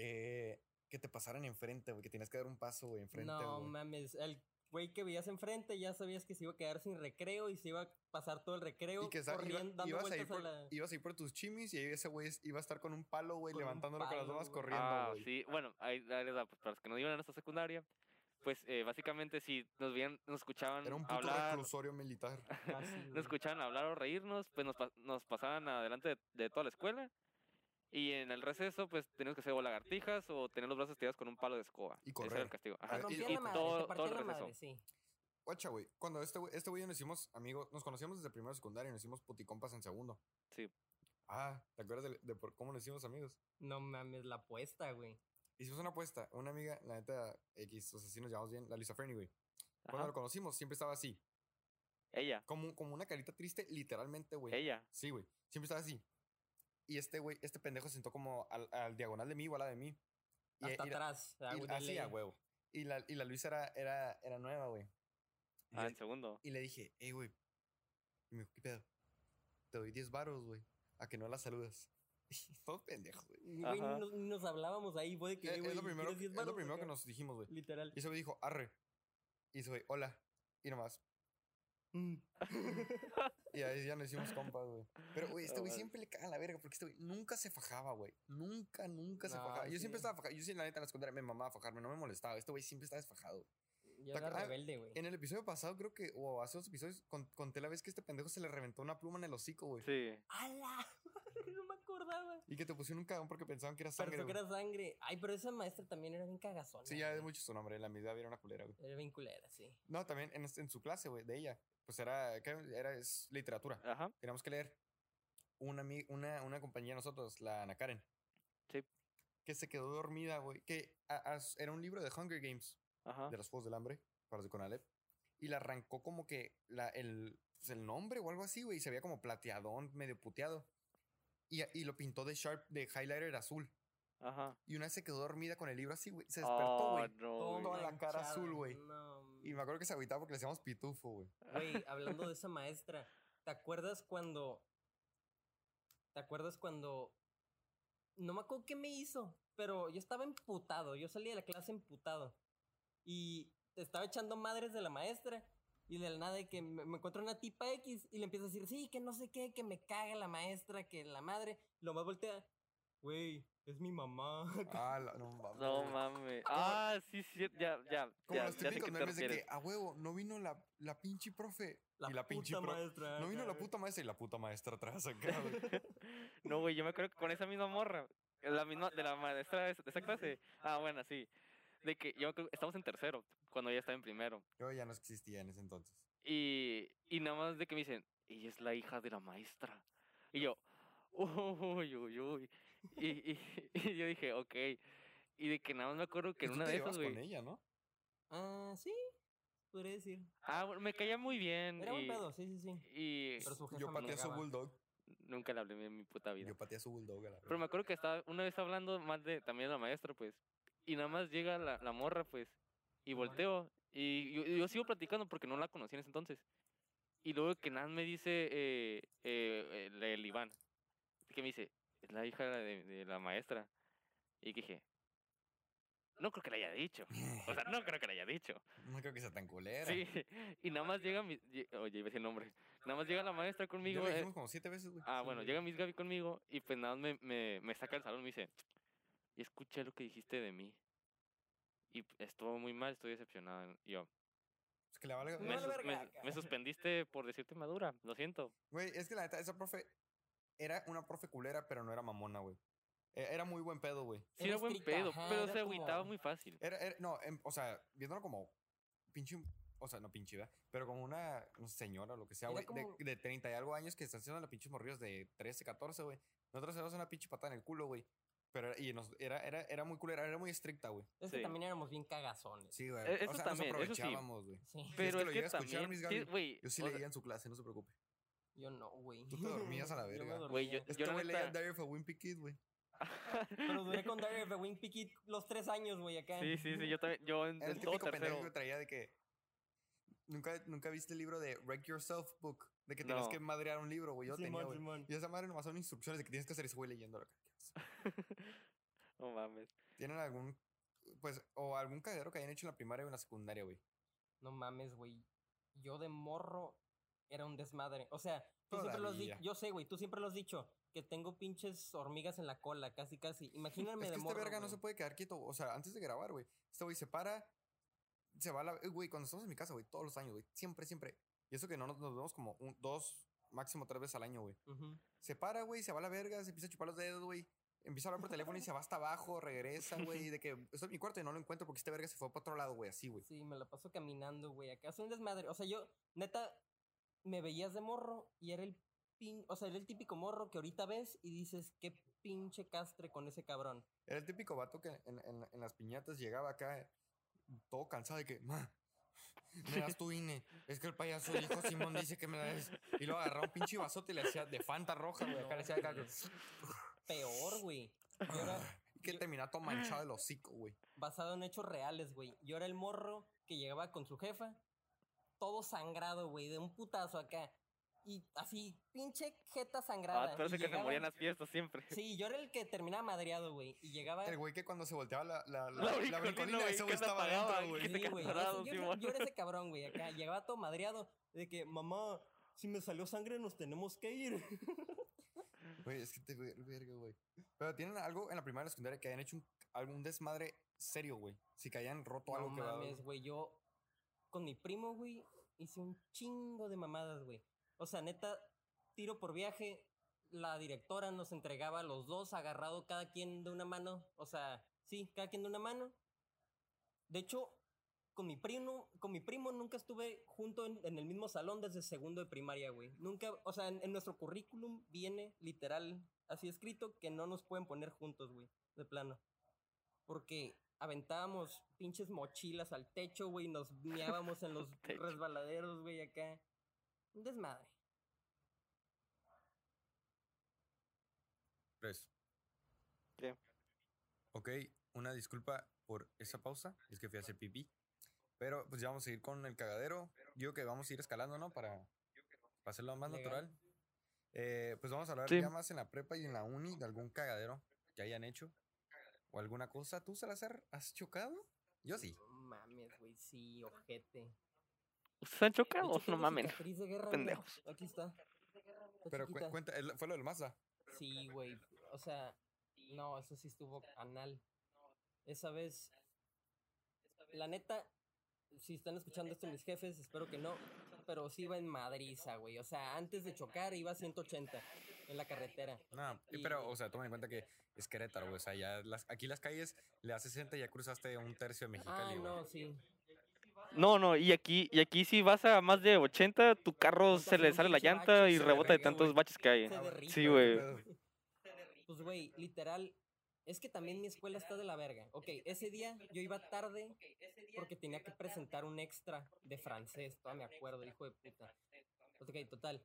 Eh, que te pasaran enfrente, güey. Que tienes que dar un paso, güey, enfrente, No güey. mames, el güey que veías enfrente ya sabías que se iba a quedar sin recreo y se iba a pasar todo el recreo Y que sa- iba- corriendo, dando ibas, a ir vueltas por, a la... ibas a ir por tus chimis y ahí ese güey iba a estar con un palo, güey, levantándolo con las güey. corriendo, ah, güey. sí. Bueno, ahí, ahí les da, pues para los que no iban a nuestra secundaria, pues eh, básicamente si nos veían, nos escuchaban Era un puto hablar, reclusorio militar. Nos escuchaban hablar o reírnos, pues nos, pa- nos pasaban adelante de, de toda la escuela. Y en el receso, pues teníamos que hacer o lagartijas o tener los brazos tirados con un palo de escoba. Y Ese era correr. el castigo. Ah, Ajá. Y- y madre, todo- todo el receso. madre, sí. Guacha, güey. Cuando este güey, este nos hicimos amigos, nos conocíamos desde primero de secundaria y nos hicimos puticompas en segundo. Sí. Ah, ¿te acuerdas de, de por cómo nos hicimos amigos? No mames, la apuesta, güey. Hicimos una apuesta. Una amiga, la neta, X, o sea, sí nos llevamos bien, la Lisa Fernie, güey. Cuando lo conocimos, siempre estaba así. Ella, Como, como una carita triste, literalmente, güey. ella. Sí, güey. Siempre estaba así. Y este güey, este pendejo se sentó como al, al diagonal de mí, igual a la de mí. Y, Hasta y atrás. y- así, a huevo. Y la, y la Luisa era, era, era nueva, güey. Ah, le- en segundo. y le dije, hey, güey. Y me dijo, ¿qué pedo? Te doy 10 varos, güey. A que no la saludas. Todos pendejos, güey. Güey, nos, ni nos hablábamos ahí, güey, que, Es, es güey, lo primero, ¿quieres que- 10 es lo primero que nos dijimos, güey. Literal. Y ese güey dijo, arre. Y ese güey, hola. Y nomás. "Mm". y ahí ya nos hicimos compas, güey. Pero, güey, este güey siempre le caga la verga porque este güey nunca se fajaba, güey. Nunca, nunca se No, fajaba. Yo siempre estaba fajado. Yo sí, la neta, en la secundaria me mamaba fajarme, no me molestaba. Este güey siempre estaba desfajado. Yo era ah, rebelde, güey. En el episodio pasado, creo que, o hace dos episodios, con- conté la vez que este pendejo se le reventó una pluma en el hocico, güey. Sí. ¡Hala! no me acordaba. Y que te pusieron un cagón porque pensaban que era sangre. Pensó que era sangre. Ay, pero esa maestra también era bien cagazona. Sí, ya es mucho su nombre. La mitad era una culera, güey. Era bien culera, sí. No, también en, en su clase, güey, de ella. Pues era, ¿qué era es literatura. Ajá. Teníamos que leer una, una, una compañía de nosotros, la Ana Karen. Sí. Que se quedó dormida, güey. Que a- a- era un libro de Hunger Games, Ajá. de los Juegos del Hambre, para los de Conalep. Y le arrancó como que la, el, pues, el nombre o algo así, güey. Y se veía como plateadón, medio puteado. Y, y lo pintó de Sharp, de highlighter azul. Ajá. Y una vez se quedó dormida con el libro así, güey. Se despertó, Oh, güey. no, Todo Toda la cara azul, güey. No, Y me acuerdo que se agüitaba porque le decíamos pitufo, güey. Güey, hablando de esa maestra, ¿te acuerdas cuando. ¿Te acuerdas cuando. No me acuerdo qué me hizo, pero yo estaba emputado. Yo salí de la clase emputado. Y estaba echando madres de la maestra. Y de la nada de que me, me encuentro una tipa X y le empiezo a decir, sí, que no sé qué, que me caga la maestra, que la madre. Lo más voltea, güey, es mi mamá. Ah, la- no mames. No mames. Ah, sí, sí, ya, ya. Como ya, los típicos memes de que, a huevo, no vino la, la pinche profe. y la pinche puta pro- maestra. No vino la puta maestra y la puta maestra atrás acá, güey. No, güey, yo me acuerdo que con esa misma morra, la misma, de la maestra de esa, clase. Ah, bueno, sí. De que yo creo que estamos en tercero, cuando ella estaba en primero. Yo ya no existía en ese entonces. Y, y nada más de que me dicen, ella es la hija de la maestra. Y yo, uy, uy, uy. Y, y, y yo dije, ok. Y de que nada más me acuerdo que en una te de esas, güey. con ella, ¿no? Ah, sí, podría decir. Ah, bueno, me caía muy bien. Era buen y, pedo, sí, sí, sí. y Pero su jefa Yo pateé a su bulldog. nunca le hablé en mi puta vida. Yo pateé a su bulldog. a la Pero me acuerdo que estaba una vez hablando más de también de la maestra, pues. Y nada más llega la, la morra, pues. Y volteo. Y yo, yo sigo platicando porque no la conocí en ese entonces. Y luego que nada más me dice eh, eh, el, el Iván. Que me dice, es la hija de, de la maestra. Y dije, no creo que le haya dicho. O sea, no creo que le haya dicho. No creo que sea tan culera. Sí. Y nada más llega mi. Oye, iba a decir el nombre. Nada más llega la maestra Ya conmigo. lo eh, dijimos como siete veces, güey. Ah, bueno, llega Miss Gaby conmigo y pues nada más me, me, me saca del salón y me dice, y escuché lo que dijiste de mí. Y estuvo muy mal, estoy decepcionada. Y yo, Es que le vale. Me me, me suspendiste por decirte madura, lo siento. Güey, es que la neta, esa profe era una profe culera, pero no era mamona, güey. E- Era muy buen pedo, güey. Sí, era Era buen estricta, pedo, ajá, pero se agüitaba como- muy fácil. Era, era- no, em, o sea, viéndolo como pinche, o sea, no pinche, ¿verdad? Pero como una, no sé, señora o lo que sea, güey, de, como- de 30 y algo años que están haciendo la pinches morrillos de 13, 14, güey. Nosotros éramos una pinche patada en el culo, güey. Pero y nos, era, era, era muy culera, era muy estricta, güey. Es que Sí. también éramos bien cagazones. Sí, güey. E- o eso sea, también, nos aprovechábamos, güey. Sí. Pero que es lo que, llega a escuchar, también, Miss sí, Gaby, güey, Yo sí o sea, leía en su clase, no se preocupe. Yo no, güey. Tú te dormías a la Yo verga. Güey, yo-. Este la güey leía Diary of a Wimpy Kid, güey. Pero duré con Diary of a Wimpy Kid los tres años, güey, acá. sí, sí, sí, yo también, yo en, Era el en todo típico pendejo que traía de que. ¿Nunca, nunca viste el libro de Wreck Yourself Book? De que tenías No. que madrear un libro, güey. Yo Simón, tenía, güey. Y esa madre nomás son instrucciones de que tienes que hacer eso, güey, leyendo. No mames. ¿Tienen algún. Pues, o algún cagadero que hayan hecho en la primaria o en la secundaria, güey? No mames, güey. Yo de morro era un desmadre. O sea, tú siempre lo has dicho. Yo sé, güey, tú siempre lo has dicho. Que tengo pinches hormigas en la cola, casi, casi. Imagíname Es de que este morro. verga no se puede quedar quieto. O sea, antes de grabar, güey. Este güey se para. Se va a la. Güey, cuando estamos en mi casa, güey, todos los años, güey. Siempre, siempre. Y eso que no nos, nos vemos como un, dos, máximo tres veces al año, güey. Se para, güey, se va a la verga, se empieza a chupar los dedos, güey. Empieza a hablar por teléfono y se va hasta abajo, regresa, güey. De que estoy en mi cuarto y no lo encuentro porque este verga se fue para otro lado, güey, así, güey. Sí, me la paso caminando, güey. Acá soy un desmadre. O sea, yo, neta, me veías de morro y era el pin. O sea, era el típico morro que ahorita ves y dices, qué pinche castre con ese cabrón. Era el típico vato que en, en- en las piñatas llegaba acá todo cansado de que, ma, me das tu INE. Es que el payaso dijo Simón dice que me la des. Y luego agarraba un pinche vasote y le hacía de Fanta roja, güey. Acá le hacía acá que, Peor, güey. Yo era que terminaba todo manchado el hocico, güey. basado en hechos reales, güey. Yo era el morro que llegaba con su jefa, todo sangrado, güey, de un putazo acá. y así, pinche jeta sangrada. Ah, y el que se llegaba- moría en las fiestas siempre. Sí, yo era el que terminaba madreado, güey. Y llegaba. El güey que cuando se volteaba la, la, la, La la bricolina, ese que güey estaba apagaba, güey. que Sí, güey. yo, era ese cabrón, güey. Acá llegaba todo madreado. De que, mamá, si me salió sangre, nos tenemos que ir. Güey, es que te ver- verga, güey. Pero tienen algo en la primaria y la secundaria que hayan hecho un, algún desmadre serio, güey. Si que hayan roto No algo que va mames, güey. Yo con mi primo, güey, hice un chingo de mamadas, güey. O sea, neta, tiro por viaje. La directora nos entregaba a los dos agarrado cada quien de una mano. O sea, sí, cada quien de una mano. De hecho, con mi primo, con mi primo nunca estuve junto en, el mismo salón desde segundo de primaria, güey. Nunca, o sea, en nuestro currículum viene literal así escrito que no nos pueden poner juntos, güey, de plano. Porque aventábamos pinches mochilas al techo, güey, nos miábamos en los resbaladeros, güey, acá. Un desmadre. Tres. ¿Qué? Ok, una disculpa por esa pausa. Es que fui a hacer pipí. Pero pues ya vamos a ir con el cagadero. Digo que vamos a ir escalando, ¿no? Para, para hacerlo más Legal. natural. Eh, pues vamos a hablar Sí. ya más en la prepa y en la uni de algún cagadero que hayan hecho. O alguna cosa. ¿Tú, Salazar, has chocado? Yo sí. No mames, güey, sí, ojete. ¿Ustedes han hecho, chocado? No mira, pendejos. Aquí está. Está Pero cu- cuenta, fue lo del Mazda. Sí, güey. O sea, no, eso sí estuvo anal. Esa vez, la neta, si están escuchando esto mis jefes, espero que no, pero sí iba en madriza, güey. O sea, antes de chocar iba a 180 en la carretera. No, y- pero, o sea, tomen en cuenta que es Querétaro, güey. O sea, ya las, aquí las calles le haces 60 y ya cruzaste un tercio de Ah, Mexicali, güey. no, sí. No, no, y aquí, y aquí si vas a más de 80, tu carro Montas se le sale la llanta y rebota de tantos baches que hay. Se Ah, Sí, güey. Pues, güey, literal, es que también mi escuela está de la verga. Ok, ese día yo iba tarde porque tenía que presentar un extra de francés, todavía me acuerdo, hijo de puta. Pues, ok, total.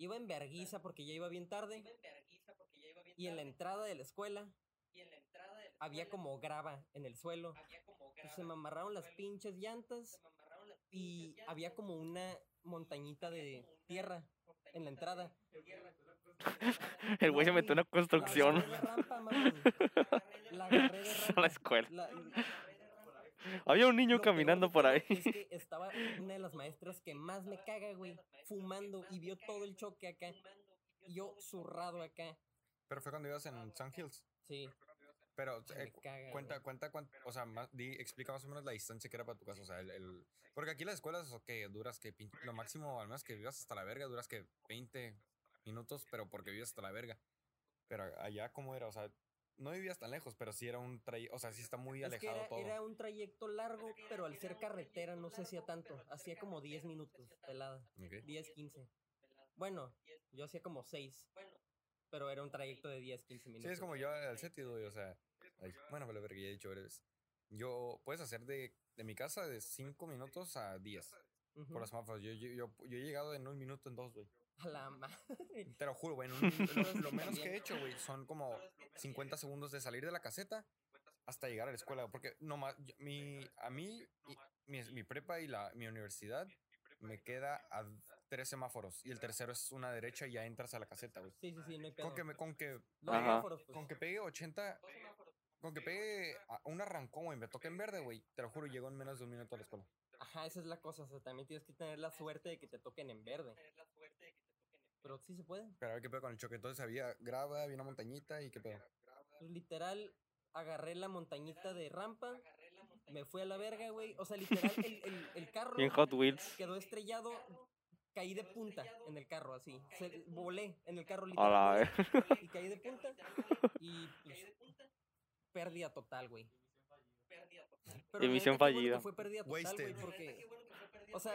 Iba en verguiza porque ya iba bien tarde. Y en la entrada de la escuela había como grava en el suelo. Pues se me amarraron las pinches llantas y había como una montañita de tierra en la entrada. El güey se metió en una La construcción agarré de rampa, mamón. La agarré de a rampa. la escuela. La- Había un niño caminando por ahí. Es que estaba una de las maestras que más me caga, güey, fumando y vio todo el choque acá. Y yo zurrado acá. Pero fue cuando ibas en Sun Hills. Sí, Pero me eh, caga. cuenta, güey. cuenta, cuánto, o sea, más, di, explica más o menos la distancia que era para tu casa. O sea, el, el- porque aquí las escuelas, ok, duras que lo máximo, al menos que vivas hasta la verga, duras que 20 minutos, pero porque vivías hasta la verga. Pero allá, ¿cómo era? O sea, no vivías tan lejos, pero sí era un trayecto, o sea, sí está muy Es que alejado era, todo. era un trayecto largo, pero al ser carretera no se hacía tanto. Hacía como 10 minutos, pelada. Ok. 10, 15. Bueno, yo hacía como 6. Pero era un trayecto de 10, 15 Sí, minutos. es como yo al sentido, güey, o sea, ay, bueno, vale, verga, ya he dicho varias Yo, puedes hacer de, de mi casa de 5 minutos a 10 Por los semáforos. Yo, yo, yo, yo he llegado en un minuto en dos, güey. A la madre. Te lo juro, güey. en un- lo, lo menos que he hecho, güey, son como 50 segundos de salir de la caseta hasta llegar a la escuela. Porque nomás, yo- mi, a mí, y- mi, mi prepa y la, mi universidad me queda a tres semáforos. Y el tercero es una derecha y ya entras a la caseta, güey. Sí, sí, sí, no hay pedo. Con que, me, con que semáforos, pues. con que pegue 80. Con que pegue a- un arrancón, güey, me toque en verde, güey. Te lo juro, llego en menos de un minuto a la escuela. Ajá, esa es la cosa. O sea, también tienes que tener la suerte de que te toquen en verde. Pero sí se puede. Pero a ver qué pedo con el choque. Entonces había grava, había una montañita y qué pedo. Pues, literal, agarré la montañita de rampa. Me fui a la verga, güey. O sea, literal, el, el, el carro Bien Hot Wheels. quedó estrellado. Caí de punta en el carro, así. Se- volé en el carro literal. y caí de punta. Y pues, pérdida total, güey. Pero Emisión bueno que fallida. Fue pérdida total, güey, Wasted. porque. O sea,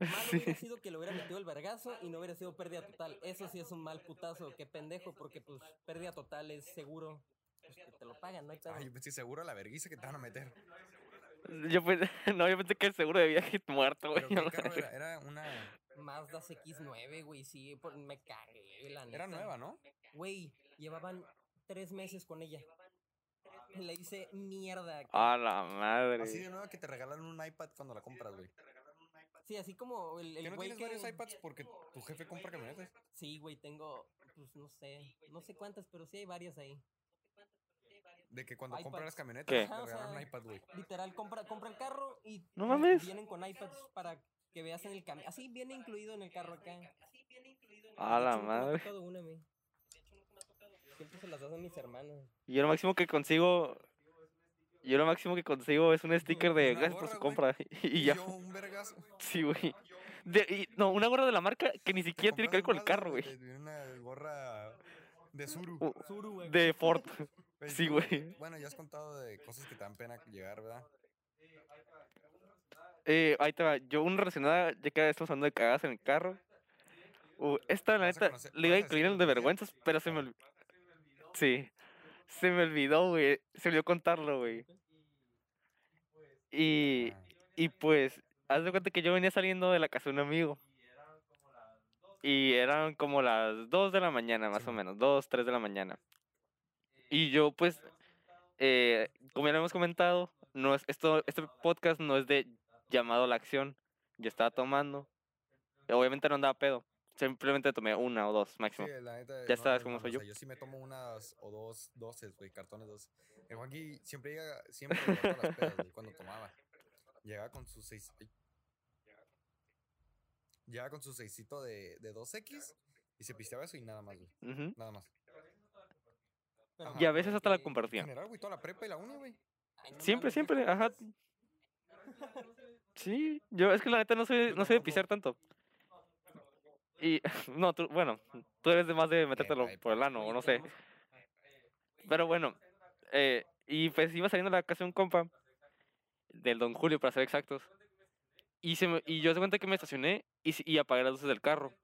mal hubiera sido que le hubiera metido el vergazo y no hubiera sido pérdida total. Eso sí es un mal putazo, qué pendejo, porque pues pérdida total es seguro. Pues, que te lo pagan, no hay. Ay, yo pensé seguro la verguiza que te van a meter. Yo pensé, no, yo pensé que el seguro de viaje muerto, güey. Pero a ¿qué la carro verga. era? Era una. Mazda CX9, güey, sí, por- me cagué, la neta. Era nueva, ¿no? Güey, llevaban tres meses con ella. Le hice mierda. A la madre. Así de nueva que te regalan un iPad cuando la compras, güey. Sí, así como el, ¿Que el no güey tienes que... varios iPads porque tu jefe compra camionetas? Sí, güey, tengo, pues no sé, no sé cuántas, pero sí hay varias ahí. De que cuando iPads. las camionetas o regalan un iPad, güey. Literal, compra, compra el carro y No mames. vienen con iPads para que veas en el camión. Así viene incluido en el carro acá. A la me madre. tocado una. Siempre se las das a mis hermanos. Yo lo máximo que consigo. Yo lo máximo que consigo es un sticker de Una gracias por su gorra, compra. Y ya. yo un vergazo. Sí, güey. De- y- no, una gorra de la marca que ni siquiera tiene que ver con el carro, güey. te- Una gorra de Zuru. Uh. De Ford. Güey, sí, güey. Bueno, ya has contado de cosas que te dan pena llegar, ¿verdad? Eh, ahí te va. Yo, una relacionada, ya que estamos hablando de cagadas en el carro. Uh, esta, la neta, le iba a incluir el de vergüenzas, pero se me olvidó. Sí. Se me olvidó, güey. Se me olvidó contarlo, güey. Y, y pues, haz de cuenta que yo venía saliendo de la casa de un amigo. Y eran como las 2 de la mañana, más o menos. 2, 3 de la mañana. Y yo, pues, eh, como ya lo hemos comentado, no es, esto, este podcast no es de llamado a la acción. Yo estaba tomando. Obviamente no andaba pedo. Simplemente tomé una o dos máximo. Sí, la neta. Ya no, sabes no, cómo no, soy o yo. sea, yo sí me tomo unas o dos doces, güey, cartones dos. El Juanqui siempre llega, siempre llegaba a las pedas, güey, cuando tomaba. Llegaba con su seis. ay. Llegaba con su seisito de, de 2X y se pisteaba eso y nada más, güey. Nada más. Ajá. Y a veces hasta la porque- En compartía. general, güey, toda la prepa y la uni, güey. Siempre, siempre, ajá. Sí, yo es que la neta no soy, no soy de pisar tanto. Y, no, tú, bueno, tú eres de más de metértelo por el pues, ano, o no sé. Pero bueno, eh, y pues iba saliendo a la casa de un compa, del Don Julio para ser exactos. Y, se me- y yo se cuenta que me estacioné y, y apagué las luces del carro.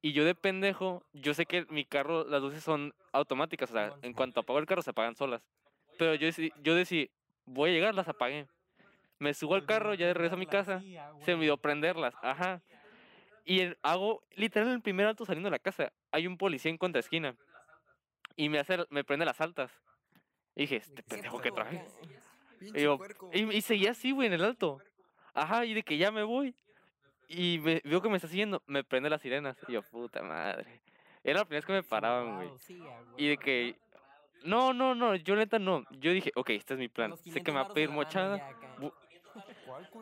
Y yo de pendejo, yo sé que mi carro, las luces son automáticas, o sea, en cuanto apago el carro se apagan solas. Pero yo yo decidí voy a llegar, las apagué. Me subo al carro, ya de regreso a mi casa, se me olvidó prenderlas, ajá. Y el- hago, literal, en el primer alto saliendo de la casa, hay un policía en contraesquina. Y me hace, me prende las altas. Y dije, este ¿Qué pendejo que traje. yo, puerco. Y, y seguía así, güey, en el alto. Ajá, y de que ya me voy. Y me, veo que me está siguiendo, me prende las sirenas. Y yo, puta madre. Era la primera vez que me paraban, güey. Y de que. No, no, no, yo neta no. Yo dije, ok, este es mi plan. Sé que 500 me va a pedir mochada.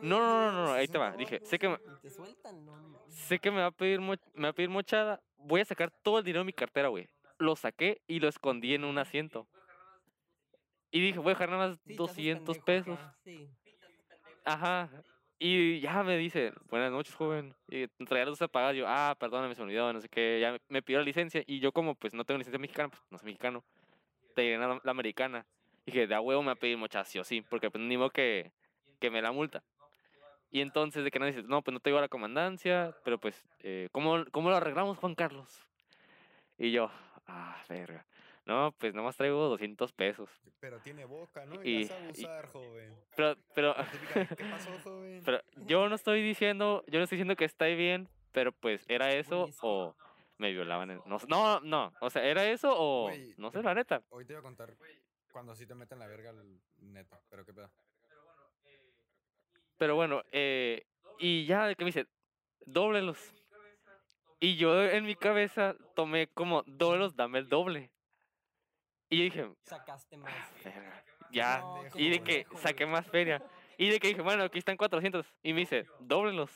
No, no, no, no, no, ahí te 60 va. Dije, sé que me, Y te sueltan, no mames. sé que me va a pedir mo- me va a pedir mochada. Voy a sacar todo el dinero de mi cartera, güey. Lo saqué y lo escondí en un asiento. Y dije, voy a dejar nada más Sí, te haces 200 pendejo pesos. Sí. Ajá. Y ya me dice, buenas noches, joven. Y traía las luces apagadas. Yo, ah, perdóname, se me olvidó, no sé qué. Ya me, me pidió la licencia. Y yo, como pues no tengo licencia mexicana, pues no soy mexicano. Te la, la americana. Dije, de a huevo me va a pedir mochada, sí o sí. Porque pues ni modo que, que me la multa. Y entonces, de que no dices, no, pues no te digo a la comandancia. Pero pues, eh, ¿cómo, ¿cómo lo arreglamos, Juan Carlos? Y yo, ah, verga. No, pues nomás traigo 200 pesos. Pero tiene boca, ¿no? Y- Y vas a y- abusar, joven. Pero, pero, ¿Qué pasó, joven? Pero yo no estoy diciendo, yo no estoy diciendo que está bien, pero pues era eso o me violaban. en- No, no, no, o sea, era eso o no sé, la neta. Hoy te voy a contar cuando sí te meten la verga el neta. Pero qué pedo. Pero bueno, eh, y ya de que me dice, dóblelos. Y yo en mi cabeza tomé como, dóblelos, dame el doble. Y yo dije, Sacaste más. "Verga, ya. No, Y de que saqué más feria. Y de que dije, bueno, aquí están 400. Y me dice, dóblelos.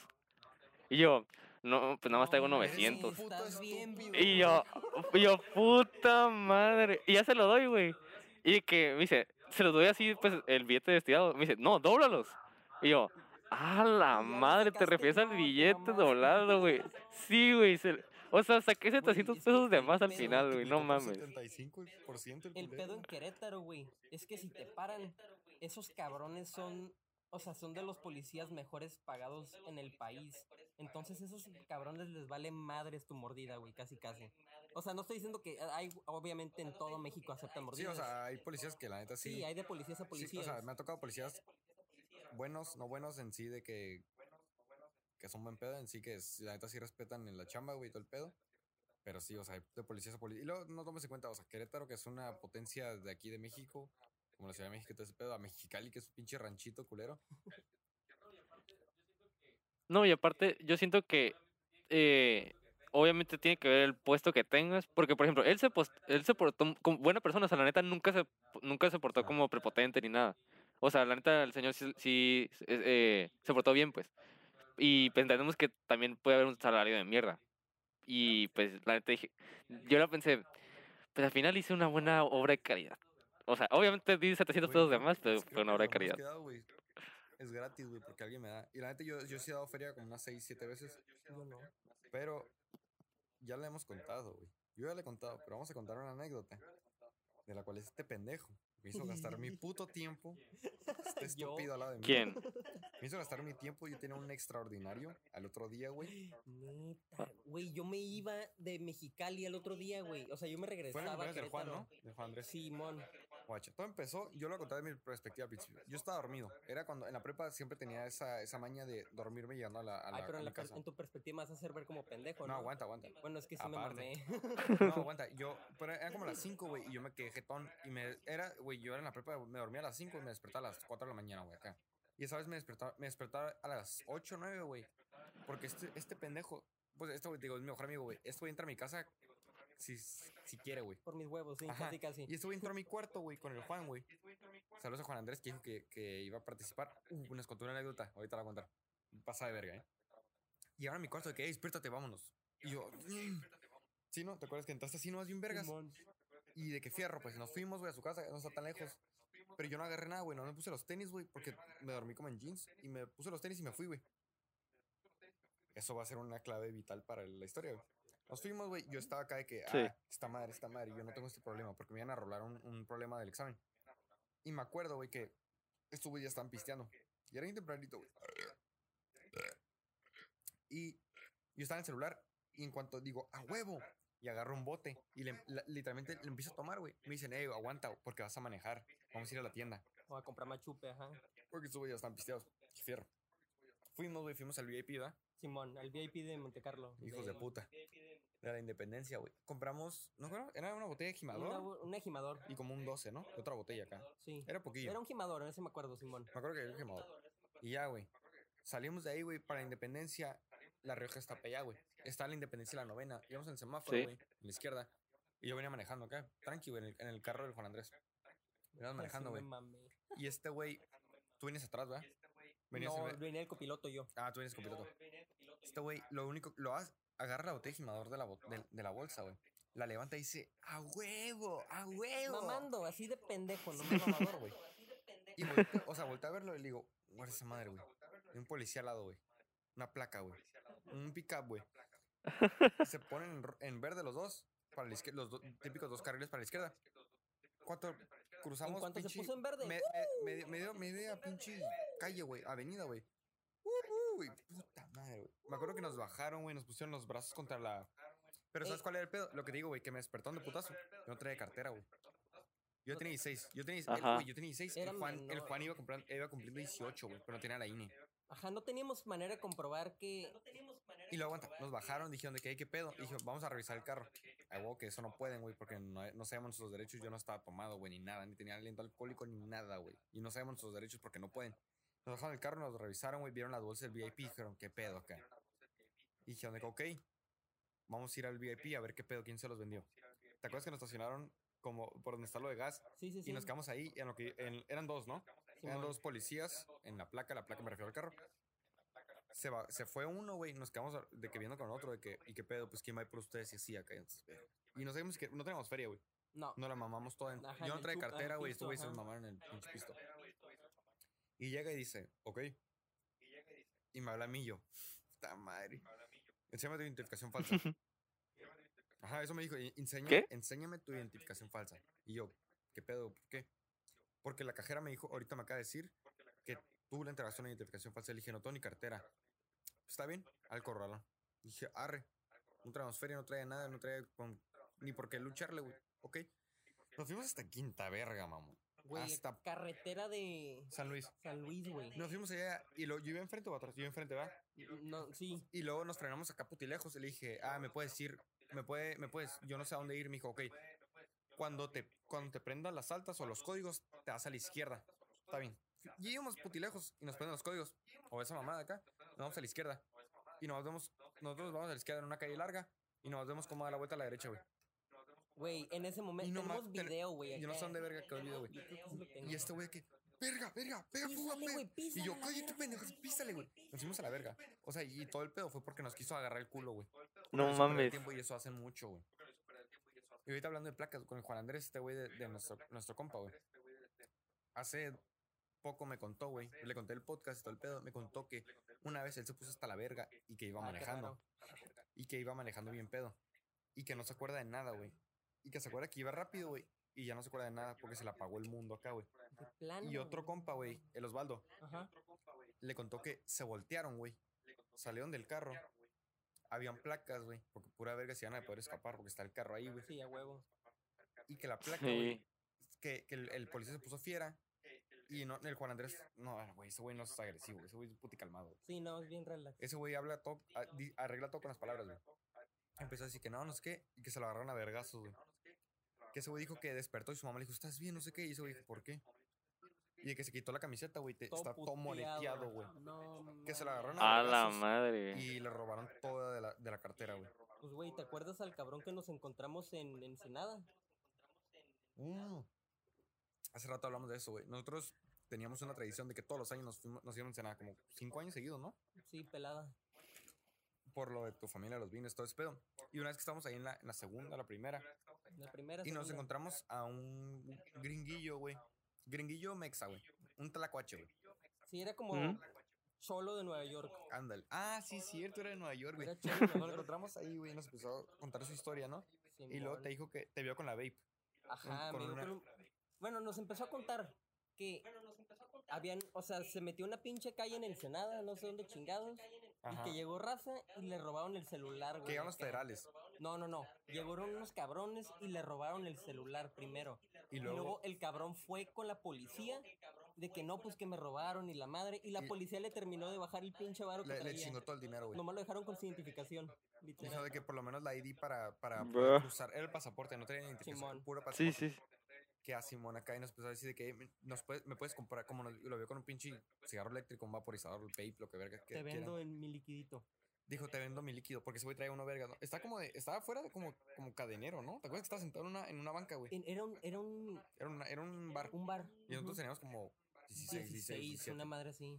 Y yo, no, pues nada más traigo No, Eres un 900. puto Estás bien, estúpido, Y yo, yo, puta madre. Y ya se lo doy, güey. Y que me dice, se lo doy así, pues, el billete destinado. Me dice, no, dóblalos. Y yo, a la madre, te refieres al billete doblado, güey. Sí, güey. se- O sea, saqué Güey, 700 es que pesos de más al final, güey. No mames. 75% el pedo en Querétaro, güey, es que si te paran, esos cabrones son, o sea, son de los policías mejores pagados en el país. Entonces esos cabrones les vale madres tu mordida, güey, casi casi. O sea, no estoy diciendo que hay, obviamente en todo México aceptan Sí, mordidas. o sea, hay policías que la neta sí. sí, hay de policías a sí, policías. o sea, me ha tocado policías buenos, no buenos en sí, de que, que son buen pedo en sí, que la neta sí respetan en la chamba, güey, todo el pedo. Pero sí, o sea, de policías a policías. Y luego no tomes en cuenta, o sea, Querétaro, que es una potencia de aquí de México, como la Ciudad de México todo ese pedo, a Mexicali, que es un pinche ranchito culero. No, y aparte, yo siento que eh, obviamente tiene que ver el puesto que tengas, porque por ejemplo, él se, pos- él se portó como buena persona, o sea, la neta nunca se, nunca se portó como prepotente ni nada. O sea, la neta, el señor sí, sí, eh, se portó bien, pues. Y pues, entendemos que también puede haber un salario de mierda. Y pues, la neta dije, yo la pensé, pues al final hice una buena obra de caridad. O sea, obviamente di 700 Güey, pesos de más, pero fue una obra de caridad. Es gratis, güey, porque alguien me da. Y la neta, yo, yo sí he dado feria como unas 6, 7 veces. Pero ya le hemos contado, güey. Yo ya le he contado, pero vamos a contar una anécdota. De la cual este pendejo me hizo gastar mi puto tiempo. Este estúpido al lado de mí. ¿Quién? Me hizo gastar mi tiempo. Yo tenía un extraordinario al otro día, güey. Neta, güey, yo me iba de Mexicali el otro día, güey. O sea, yo me Fue en el regresaba a del Juan. ¿no? Del Juan Andrés. Simón. Guacha, todo empezó, yo lo conté de mi perspectiva al principio. Yo estaba dormido. Era cuando en la prepa siempre tenía esa, esa maña de dormirme llegando a la, a la, Ay, pero a en, mi la casa. en tu perspectiva me vas a hacer ver como pendejo, No, ¿no? aguanta, aguanta. Bueno, es que sí Aparte. me mamé. No, aguanta. Yo, pero era como las 5, güey, y yo me quedé jetón. Y me, era, güey, yo era en la prepa, me dormía a las 5 y me despertaba a las 4 de la mañana, güey, acá. Y esa vez me despertaba, me despertaba a las 8 o 9, güey. Porque este, este pendejo, pues este, güey, digo, es mi mejor amigo, güey. Este güey entra a mi casa si, si quiere, güey. Por mis huevos, sí, Ajá, casi, casi. Y güey entró a mi cuarto, güey, con el Juan, güey. Saludos a Juan Andrés, que dijo que, que iba a participar. Uh, nos contó una anécdota, ahorita la voy a contar. Pasa de verga, ¿eh? Llegaron a mi cuarto de que, "Ey, despiértate, vámonos. Y yo, sí, ¿no? ¿Te acuerdas que entraste así, no más bien vergas? Y de que fierro, pues nos fuimos, güey, a su casa, no está tan lejos. Pero yo no agarré nada, güey, no me puse los tenis, güey, porque me dormí como en jeans. Y me puse los tenis y me fui, güey. Eso va a ser una clave vital para la historia, güey. Nos fuimos, güey. Yo estaba acá de que, Sí. ah, esta madre, esta madre. y Yo no tengo este problema porque me iban a rolar un, un problema del examen. Y me acuerdo, güey, que estos güeyes ya estaban pisteando. Y era bien tempranito, güey. Y yo estaba en el celular y en cuanto digo, a huevo, y agarro un bote y le- la- literalmente le empiezo a tomar, güey. Me dicen, eh, aguanta, porque vas a manejar. Vamos a ir a la tienda. Voy a comprar machupe, ajá. Porque estos güeyes ya están pisteados. Qué fierro. Fuimos, güey, fuimos al VIP, ¿verdad? Simón, al VIP de Monte Carlo. Hijos de puta. De la independencia, güey. Compramos, no creo, era una botella de Una, gimador un ejimador. y como un 12, ¿no? Otra botella acá. Sí. Era poquillo. Era un gimador, en ese me acuerdo, Simón. Me acuerdo que era el gimador. Y ya, güey. Salimos de ahí, güey, para Independencia. La Rioja está para allá, güey. Está la Independencia la novena. Íbamos en el semáforo, Sí. güey, en la izquierda. Y yo venía manejando acá, tranqui, güey, en el, en el carro del Juan Andrés. Veníamos manejando, güey. Y este güey, tú vienes atrás, ¿verdad? Venías No, en- venía el copiloto yo. Ah, tú vienes copiloto. Este güey, lo único, lo has, agarra la botella de gimador de la, bo- de, de la bolsa, güey. La levanta y dice, ¡a huevo! ¡a huevo! Mamando, así de pendejo, ¿no? Sí, mamador, güey. Y o sea, volteé a verlo y le digo, guarda esa madre, güey. Hay un policía al lado, güey. Una placa, güey. Un pick-up, güey. Se ponen en, verde los dos, para la izquierda, los do- típicos dos carriles para la izquierda. Cuando cruzamos, En cuanto se puso en verde, me, me, medio- medio, media pinche calle, güey, avenida, güey. Uh, uh, güey, puta madre, güey. Me acuerdo que nos bajaron, güey, nos pusieron los brazos contra la... Pero ¿sabes Ey. cuál era el pedo? Lo que digo, güey, que me despertaron de putazo. Yo no traía cartera, güey. Yo tenía 16. Yo tenía, güey, yo tenía 16. El Era Juan, el menor. Juan iba, comprando, iba cumpliendo 18, güey, pero no tenía la INE. Ajá, no teníamos manera de comprobar que. Y luego aguanta, nos bajaron, dijeron de que hay que pedo. Dije, vamos a revisar el carro. A huevo que eso no pueden, güey, porque no, no sabemos nuestros derechos. Yo no estaba tomado, güey, ni nada, ni tenía aliento alcohólico, ni nada, güey. Y no sabemos nuestros derechos porque no pueden. Nos bajaron el carro, nos revisaron, güey, vieron las bolsas del VIP, dijeron, ¿qué pedo acá? Y dijeron ok, vamos a ir al VIP a ver qué pedo, quién se los vendió. ¿Te acuerdas que nos estacionaron como por donde está lo de gas? Sí, sí, sí. Y nos quedamos ahí, en lo que, en- eran dos, ¿no? Eran dos policías en la placa, la placa me refiero al carro. Se, va, se fue uno, güey, nos quedamos de que viendo con otro, de que, ¿y qué pedo? Pues, ¿quién va a ir por ustedes? Y así, acá. Y no sabemos que, no teníamos feria, güey. No. No la mamamos toda. En, Ajá, yo no ah, cartera, güey, estos güeyes se ajá. mamaron en el pinche pisto. Y llega y dice, ok. Y me habla a mí yo. Puta madre. Enséñame tu identificación falsa. Ajá, eso me dijo. "Y- Enseña, ¿Qué? Enséñame tu identificación falsa. Y yo, ¿qué pedo? ¿Por qué? Porque la cajera me dijo, ahorita me acaba de decir que tú le entregaste una identificación falsa. Le dije, no tengo ni cartera. Está bien, al corralón. Dije, arre. No traemos feria, no trae nada, no trae con- ni por qué lucharle, güey. Ok. Nos fuimos hasta Quinta Verga, mamón. Güey, hasta- carretera de San Luis. San Luis, güey. Nos fuimos allá y lo, yo iba enfrente o atrás, yo iba enfrente, ¿verdad? No, sí. Y luego nos frenamos acá putilejos y le dije, ah, me puedes ir, me puede, me puedes, yo no sé a dónde ir. Me dijo, ok, cuando te, cuando te prendan las altas o los códigos, te das a la izquierda. Está bien. Y íbamos putilejos y nos prenden los códigos. O esa mamada acá. nos vamos a la izquierda. Y nos vemos, nosotros vamos a la izquierda en una calle larga y nos vemos cómo da la vuelta a la derecha, güey. Güey, en ese momento no ma- tenemos ten- video, güey. Yo no sé dónde verga quedó el video, güey. Yo creo que lo tengo. Y este güey que, verga, verga, pega, fuga, pega. güey, Y yo, cállate, güey, písale, güey. Nos fuimos a la verga. O sea, y todo el pedo fue porque nos quiso agarrar el culo, güey. No Nos mames. tiempo y eso hacen mucho, güey. Y ahorita hablando de placas, con el Juan Andrés, este güey de, de nuestro, nuestro compa, güey. Hace poco me contó, güey. Le conté el podcast y todo el pedo. Me contó que una vez él se puso hasta la verga y que iba Ah, manejando. Y que iba manejando bien pedo. Y que no se acuerda de nada, güey. Y que se acuerda que iba rápido, güey. Y ya no se acuerda de nada porque se le apagó el mundo acá, güey. De plano, Y otro compa, güey, el Osvaldo, Ajá. le contó que se voltearon, güey. Salieron del carro. Habían placas, güey. Porque pura verga se iban a poder escapar porque está el carro ahí, güey. Sí, a huevo. Y que la placa, güey, Sí. que, que el, el policía se puso fiera. Y no, el Juan Andrés, no, güey, ese güey no es agresivo, ese güey es puti calmado. güey. Sí, no, es bien relax. Ese güey habla todo, arregla todo con las palabras, güey. Empezó a decir que no, no sé qué, y que se lo agarraron a vergazos, güey. Que ese güey dijo que despertó y su mamá le dijo, ¿estás bien? No sé qué. Y ese güey dijo, ¿por qué? Y de que se quitó la camiseta, güey, te- está todo puteado, moreteado, güey. No, Que se lo agarraron A a la madre. y le robaron toda de la, de la cartera, güey. Pues, güey, ¿te acuerdas al cabrón que nos encontramos en Ensenada? Mm. Hace rato hablamos de eso, güey. Nosotros teníamos una tradición de que todos los años nos, fuimos, nos íbamos a cenar, como cinco años seguidos, ¿no? Sí, pelada. Por lo de tu familia, los vines, todo ese pedo. Y una vez que estábamos ahí en la, en la segunda, la primera, La primera. y nos encontramos a un gringuillo, güey. Gringuillo mexa, güey. Un tlacuache, güey. Sí, era como Ujú. cholo de Nueva York. Ándale. Ah, sí, cierto, era de Nueva York, güey. Nos encontramos ahí, güey, y nos empezó a contar su historia, ¿no? Y luego te dijo que te vio con la vape. Ajá, con me dio una- un- Bueno, nos empezó a contar que habían, o sea, se metió una pinche calle en Ensenada, no sé dónde chingados, Ajá. y que llegó raza y le robaron el celular, güey. Que llegan los federales. No, no, no. Llegaron unos cabrones y le robaron el celular primero. Y Y luego, el cabrón fue con la policía de que no, pues que me robaron y la madre. Y la Y- policía le terminó de bajar el pinche varo que le, le traía. chingó todo el dinero, güey. Nomás lo dejaron con su identificación, Dijo literal. de que por lo menos la ID para, para poder cruzar. Era el pasaporte, no tenía identificación. Simón. Puro Sí, pasaporte. sí. Que a Simón acá y nos empezó a decir de que "Me- nos puedes, me puedes comprar, como nos- lo vio con un pinche cigarro eléctrico, un vaporizador, el vape, lo que verga que Te quieran. vendo en mi liquidito. Dijo, te vendo mi líquido, porque ese güey trae uno verga. ¿no? Está como de, estaba fuera de como, como cadenero, ¿no? ¿Te acuerdas que estaba sentado en una, en una banca, güey? Era un, era un, Era, una- era un bar. un bar. Y nosotros teníamos como 16, 16, 16, 17. una madre así.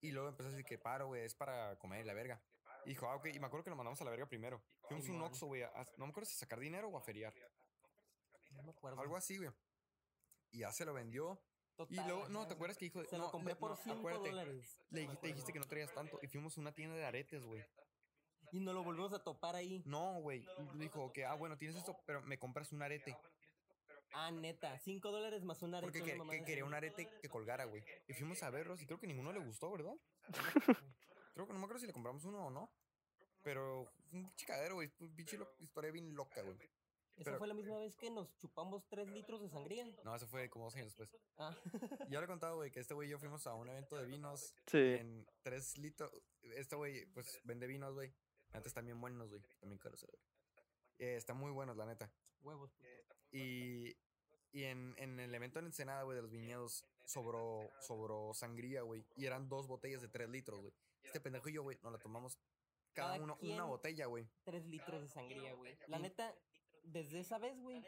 Y luego empezó a decir que paro, güey, es para comer la verga. Y dijo, ah, ok. Y me acuerdo que lo mandamos a la verga primero. Fuimos un. Oxxo, güey. No me acuerdo si sacar dinero o a feriar. No me acuerdo. Algo así, güey. Y ya se lo vendió. Y luego, no, ¿te acuerdas que dijo? Se no, lo compré por no, 5 acuérdate, dólares. Le dijiste, dijiste que no traías tanto. Y fuimos a una tienda de aretes, güey. Y nos lo volvimos a topar ahí. No, güey. Dijo que, ah, bueno, tienes esto, pero me compras un arete. Ah, neta. 5 dólares más un arete. Porque que, que quería un arete que colgara, güey. Y fuimos a verlos y creo que ninguno le gustó, ¿verdad? Creo que no me acuerdo si le compramos uno o no. Pero un chicadero, güey. Pinche historia bien loca, güey. Esa pero- fue la misma vez que nos chupamos 3 litros de sangría. No, eso fue como dos años después. Ah, Ya le he contado, güey, que este güey y yo fuimos a un evento de vinos Sí. en tres litros. Este güey, pues, vende vinos, güey. Antes también buenos, güey. También caros, eh, güey. Eh, están muy buenos, la neta. huevos. Y, y en, en el evento en Ensenada, güey, de los viñedos, sobró, sobró sangría, güey. Y eran dos botellas de tres litros, güey. Este pendejo y yo, güey, nos la tomamos cada, Cada uno quien. una botella, güey. 3 litros de sangría, güey. La neta, desde esa vez, güey,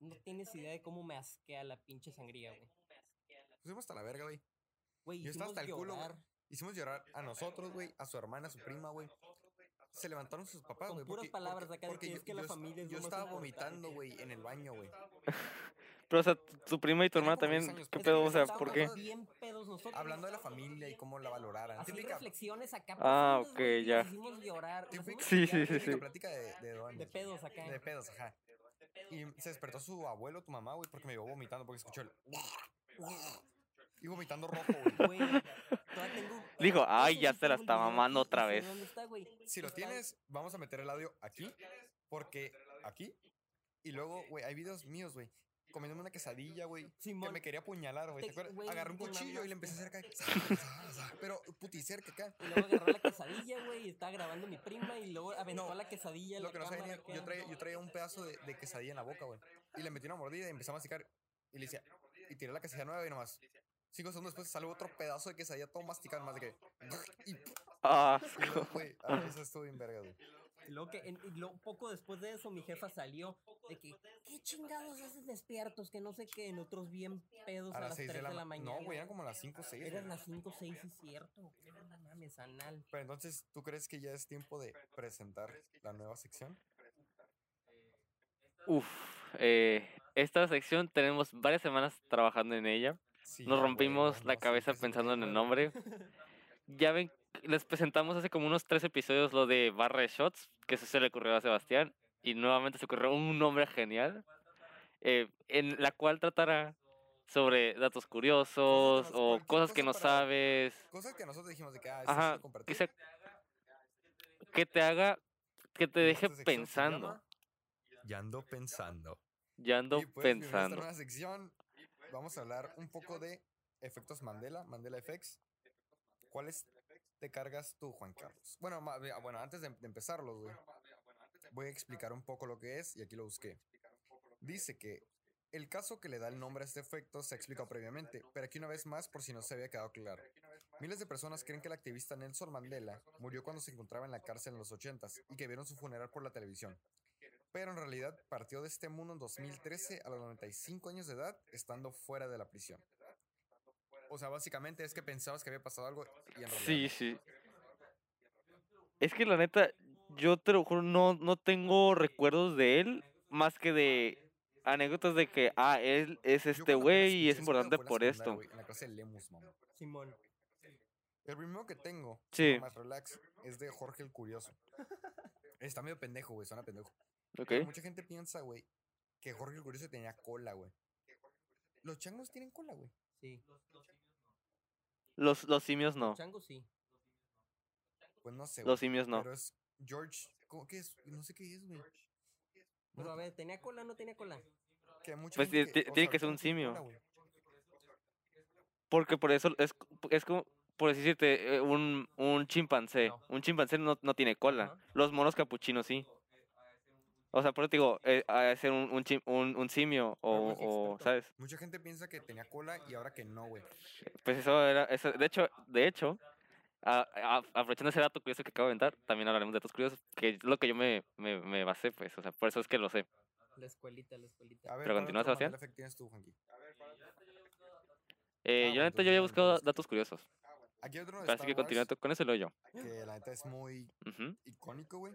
no tienes idea de cómo me asquea la pinche sangría, güey. Pusimos hasta la verga, güey. Güey, Yo estaba hicimos hasta el culo, güey. llorar Hicimos llorar a nosotros, güey, a su hermana, a su prima, güey. Se levantaron sus papás, Con güey. puras porque- palabras porque- acá de porque que yo- es que la familia es Yo estaba vomitando, güey, en el baño, güey. Pero, o sea, tu- prima y tu hermana también, ¿qué pues, pedo? O sea, ¿por qué? Bien pedos nosotros. Hablando de la familia y cómo la valoraran. Así Típica, reflexiones acá. Ah, profundas, ok, ya. hicimos llorar. Sí, sí, sí, sí. plática de, de pedos acá. De pedos, ajá. Y se despertó su abuelo, tu mamá, güey, porque me llevó vomitando, porque escuchó el... Y vomitando rojo, güey. Tengo- Dijo, "Ay, ya se la está mamando otra vez". Si lo tienes, vamos a meter el audio aquí, porque aquí, y luego, güey, hay videos míos, güey, comiéndome una quesadilla, güey, que me quería apuñalar, güey, Agarré un cuchillo y le empecé a hacer acá, pero puti cerca acá. Y luego agarró la quesadilla, güey, y estaba grabando mi prima y luego aventó No, la quesadilla en Lo la que no sabía, yo traía, yo traía un pedazo de, de quesadilla en la boca, güey, y le metí una mordida y empecé a masticar, y le decía, y tiré la quesadilla nueva y nomás. Cinco segundos después salió otro pedazo de quesadilla todo masticado, más de que. Y Asco. Güey, ah, eso estuvo bien verga, güey. Y luego que en- y luego poco después de eso mi jefa salió de que ¿qué chingados haces despiertos? Que no sé qué, nosotros bien pedos a, las 3 de la, ma- mañana. No, güey, eran como las 5 o 6. Eran las 5 6 es cierto. No mames, anal. Pero entonces, ¿tú crees que ya es tiempo de presentar la nueva sección? Uf. eh, esta sección tenemos varias semanas trabajando en ella. Sí, Nos rompimos no- la cabeza pensando en el nombre. Ya ven, les presentamos hace como unos tres episodios lo de barra de shots, que eso se le ocurrió a Sebastián, y nuevamente se ocurrió un nombre genial, eh, en la cual tratará sobre datos curiosos o cosas que no para- sabes. Cosas que nosotros dijimos de que, ah, sí Ajá, que, se- que te haga, que te deje pensando. Ya ando pensando. Ya ando y pues, pensando. nueva sección. Vamos a hablar un poco de efectos Mandela, Mandela Effects. ¿Cuáles te cargas tú, Juan Carlos? Bueno, ma- bueno antes de, de empezarlos, güey, voy a explicar un poco lo que es y aquí lo busqué. Dice que el caso que le da el nombre a este efecto se ha explicado previamente, pero aquí una vez más por si no se había quedado claro. Miles de personas creen que el activista Nelson Mandela murió cuando se encontraba en la cárcel en los 80s y que vieron su funeral por la televisión. Pero en realidad partió de este mundo en 2013 a los 95 años de edad, estando fuera de la prisión. O sea, básicamente es que pensabas que había pasado algo y en realidad Sí, sí. Es que la neta, yo te lo juro, no, no tengo recuerdos de él más que de anécdotas de que, ah, él es este güey y es importante por esto. en la clase de Lemus, mamá. Simón. El primero que tengo, Sí. más relax, es de Jorge el Curioso. Está medio pendejo, güey, suena pendejo. ¿Ok? Pero mucha gente piensa, güey, que Jorge el Curioso tenía cola, güey. Los changos tienen cola, güey. Sí. Los, los simios no. Chango sí. Pues no sé, Los simios no. Pero es George. ¿cómo- ¿Qué es? No sé qué es, güey. Pero No, a ver, ¿tenía cola o no tenía cola? que mucha Pues gente ti- ti- o tiene sea, que ser un no tiene simio. cola, güey. Porque por eso es, es como, por decirte, eh, un, un chimpancé. No. Un chimpancé no, no tiene cola. Ajá. Los monos capuchinos sí. O sea, por eso te digo, eh, ha de ser un, un, chim- un, un simio o, pues, o, ¿sabes? Mucha gente piensa que tenía cola y ahora que no, güey. Pues eso era, eso, de hecho, de hecho, a- a- aprovechando ese dato curioso que acabo de inventar, también hablaremos de datos curiosos, que es lo que yo me, me, me basé, pues, o sea, por eso es que lo sé. La escuelita, la escuelita. A ver, Pero ¿cuál continúa, Sebastián. Tienes tú, Juanqui? Eh, Ah, yo neta, yo entonces, buscado entonces- datos curiosos, Aquí hay otro de así Star que continúa con eso luego yo. que la neta es muy Ujú. icónico, güey.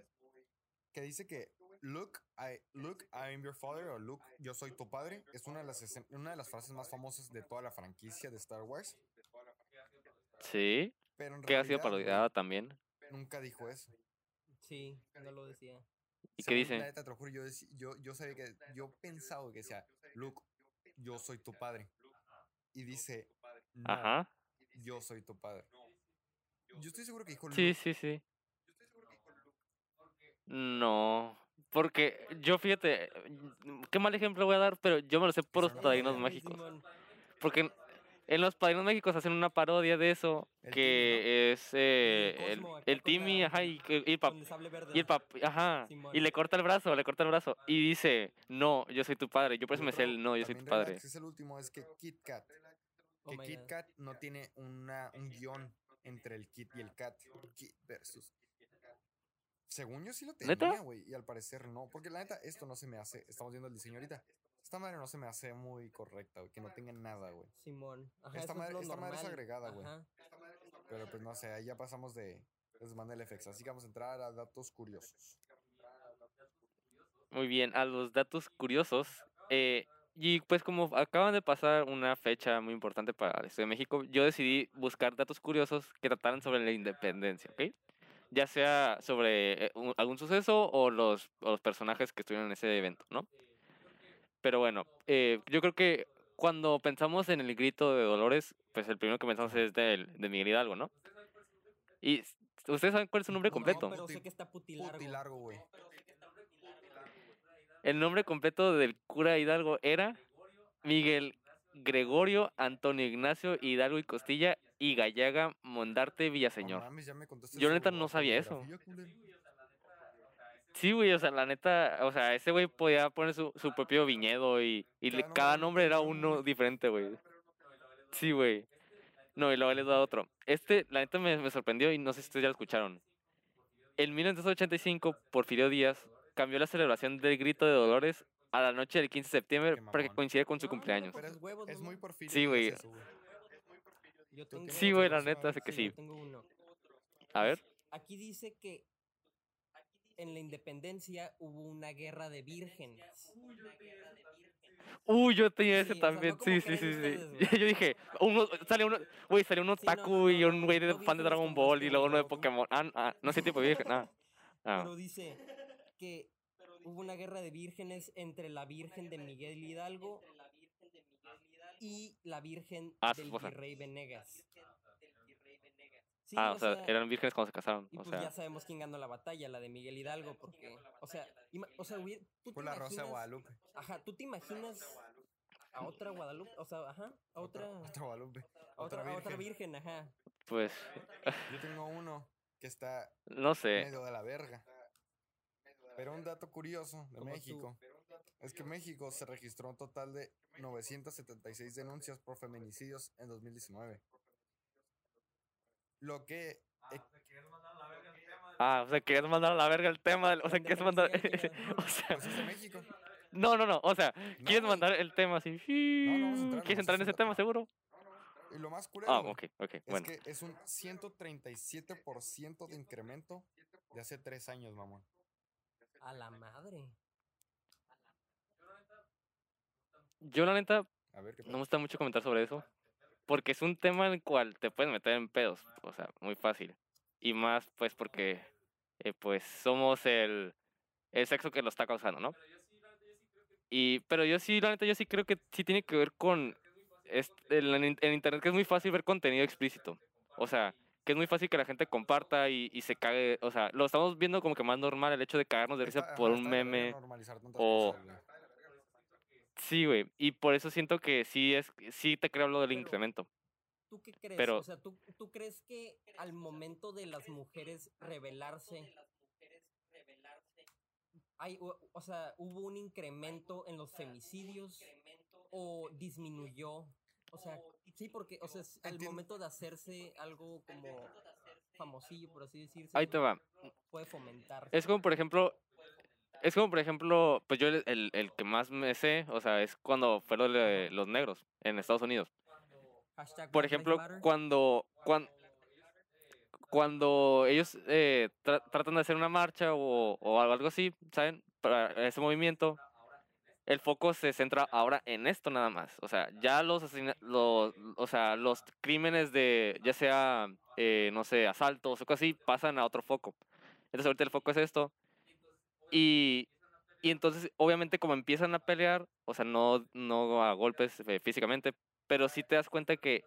Que dice que Look, I, look, I am your father o Look, yo soy tu padre. Es una de las una de las frases más famosas de toda la franquicia de Star Wars. Sí, Pero en que ha sido parodiada también. nunca dijo eso. Sí, no lo decía. ¿Y qué dice? La neta, te lo juro, yo, yo, yo sabía que, yo pensaba que decía, Luke, yo soy tu padre. Y dice, no, Ajá. yo soy tu padre. Yo estoy seguro que dijo Sí, Luke. sí, sí. No, porque yo fíjate, mm, qué mal ejemplo voy a dar, pero yo me lo sé por los padrinos mágicos. Porque en, en los padrinos mágicos hacen una parodia de eso, El que es eh, el, Timmy, la- ajá, y, y el pap- Con el sable verde. y el pap- ajá, Simón. y le corta el brazo, le corta el brazo, y dice, no, yo soy tu padre, yo por eso me sé el no, yo soy tu padre. es el último, es que Kit Kat. Oh Que Kit. Kat no tiene una, un guion entre el Kit y el Cat. Kit versus. Según yo sí lo ¿Neta? tenía, güey. Y al parecer no. Porque la neta, esto no se me hace. Estamos viendo el diseño ahorita. Esta madre no se me hace muy correcta, güey. Que no tenga nada, güey. Simón. Ajá, Esta es madre- lo esta madre es agregada, güey. Pero pues no sé, ahí ya pasamos de. Es Mandela FX. Así que vamos a entrar a datos curiosos. Muy bien, a los datos curiosos. eh, y pues como acaban de pasar una fecha muy importante para el Estado de México, yo decidí buscar datos curiosos que trataran sobre la independencia, ¿ok? Ya sea sobre eh, algún suceso o los, o los personajes que estuvieron en ese evento, ¿no? Pero bueno, eh, yo creo que cuando pensamos en el grito de Dolores, pues el primero que pensamos es del, de Miguel Hidalgo, ¿no? Y ustedes saben cuál es su nombre No, completo. pero sé que está puti largo. Puti largo, güey. El nombre completo del cura Hidalgo era Miguel Gregorio Antonio Ignacio Hidalgo y Costilla y Gallaga Mondarte No Villaseñor. mames, ya me contaste Yo neta no sabía eso. Sí, güey, o sea, la neta, o sea, ese güey podía poner su, su propio viñedo y, y Cada cada nombre nombre era uno diferente, güey. Sí, güey. No, y luego les da otro. Este, la neta me, me sorprendió y no sé si ustedes ya lo escucharon. En 1985, Porfirio Díaz cambió la celebración del grito de Dolores a la noche del 15 de septiembre para que coincida con su cumpleaños. Pero Sus huevos, Es ¿no? muy porfirio. Sí, güey. Yo tengo, Sí, güey, la neta, sé que sí, sí. yo tengo uno. A ver. Aquí dice que en la independencia hubo una guerra de vírgenes. Uy, yo tenía Sí, ese o sea, no también. sí, sí, sí, sí. Yo dije, uno, sale uno, güey, salió un Sí, no, otaku no, y un güey de fan de Dragon Ball y luego uno de. Pokémon. Ah, ah, no sé tipo de virgen. Ah. Ah. Pero dice que hubo una guerra de vírgenes entre la Virgen de Miguel Hidalgo y la Virgen Ah, del. Virrey Venegas. Sí, Ah, o sea, eran vírgenes cuando se casaron. Y O pues ya sabemos quién ganó la batalla, la de Miguel Hidalgo, porque, o sea, ima- o sea, hubiera- ¿tú te Rosa imaginas- Guadalupe. Ajá, ¿tú te imaginas a otra Guadalupe? O sea, ajá, a otra, Otra Guadalupe. a otra, Otra a otra virgen. ajá. pues, Yo tengo uno que está no sé. medio de la verga. Pero un dato curioso de tú. Es que México se registró un total de 976 denuncias por feminicidios en 2019. Lo que e- Ah, o sea, querías mandar a la verga el tema. del- O sea, quieres mandar. O sea, pues es de México. no, no, no. O sea, quieres mandar el tema así. no vamos a entrar, ¿Quieres entrar en ese tema, seguro? Y lo más curioso Ah, ok, ok. es Bueno. que es un 137% de incremento de hace tres años, mamón. A la madre. Yo, la neta, A ver qué no me gusta mucho comentar sobre eso. Porque es un tema en el cual te puedes meter en pedos. O sea, muy fácil. Y más, pues, porque, eh, pues, somos el, el sexo que lo está causando, ¿no? Y, pero yo sí, la neta, yo sí creo que sí tiene que ver con es- en, internet que es muy fácil ver contenido explícito. O sea, que es muy fácil que la gente comparta y, y se cague. O sea, lo estamos viendo como que más normal el hecho de cagarnos de risa Está- por un meme. normalizar o- cosas. Sí, güey. Y por eso siento que sí es, sí te creo lo del Pero- incremento. ¿Tú qué crees? Pero- O sea, ¿tú, ¿tú crees que al momento de las mujeres rebelarse, hay, o, o sea, hubo un incremento en los femicidios o disminuyó? O sea, sí, porque, o sea, al momento de hacerse algo como famosillo, por así decirse, Ahí te va. puede fomentar. Es como, por ejemplo, es como, por ejemplo, pues yo el, el- que más me sé, o sea, es cuando fue lo de los negros en Estados Unidos. Por ejemplo, cuando, cuando, cuando ellos eh, tra- tratan de hacer una marcha o, o algo así, ¿saben? Para ese movimiento, el foco se centra ahora en esto nada más. O sea, ya los, los, o sea, los crímenes de, ya sea, eh, no sé, asaltos o cosas así, pasan a otro foco. Entonces ahorita el foco es esto. Y, y entonces, obviamente, como empiezan a pelear, o sea, no, no a golpes eh, físicamente, pero sí te das cuenta que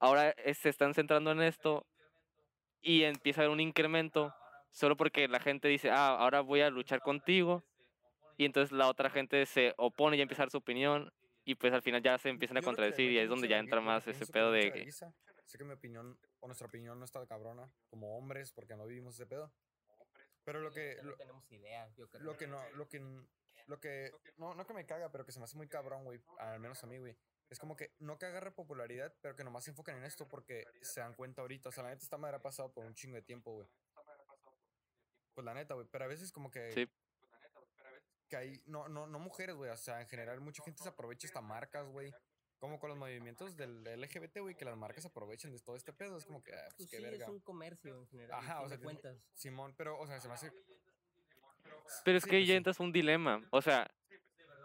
ahora eh, se están centrando en esto y empieza a haber un incremento solo porque la gente dice, ah, ahora voy a luchar contigo. Y entonces la otra gente se opone y empieza a dar su opinión. Y pues al final ya se empiezan a contradecir y es donde ya entra más ese pedo de... Sé que mi opinión o nuestra opinión no está cabrona como hombres porque no vivimos ese pedo. Pero lo que, no lo, tenemos idea, yo creo. lo que no, lo que, lo que, no, no que me caga, pero que se me hace muy cabrón, güey, al menos a mí, güey. Es como que no que agarre popularidad, pero que nomás se enfocan en esto porque se dan cuenta ahorita. O sea, la neta esta madre ha pasado por un chingo de tiempo, güey. Pues la neta, güey. Pero a veces como que... Sí. Que hay... No, no, no mujeres, güey. O sea, en general mucha gente se aprovecha hasta marcas, güey. Como con los movimientos del LGBT, güey, que las marcas aprovechen de todo este pedo. Es como que, ah, pues Pues qué sí, verga. es un comercio en general. Ajá, o sea, cuentas. Simón, pero, o sea, se me hace... Pero es que pues ya sí. entras a un dilema. O sea,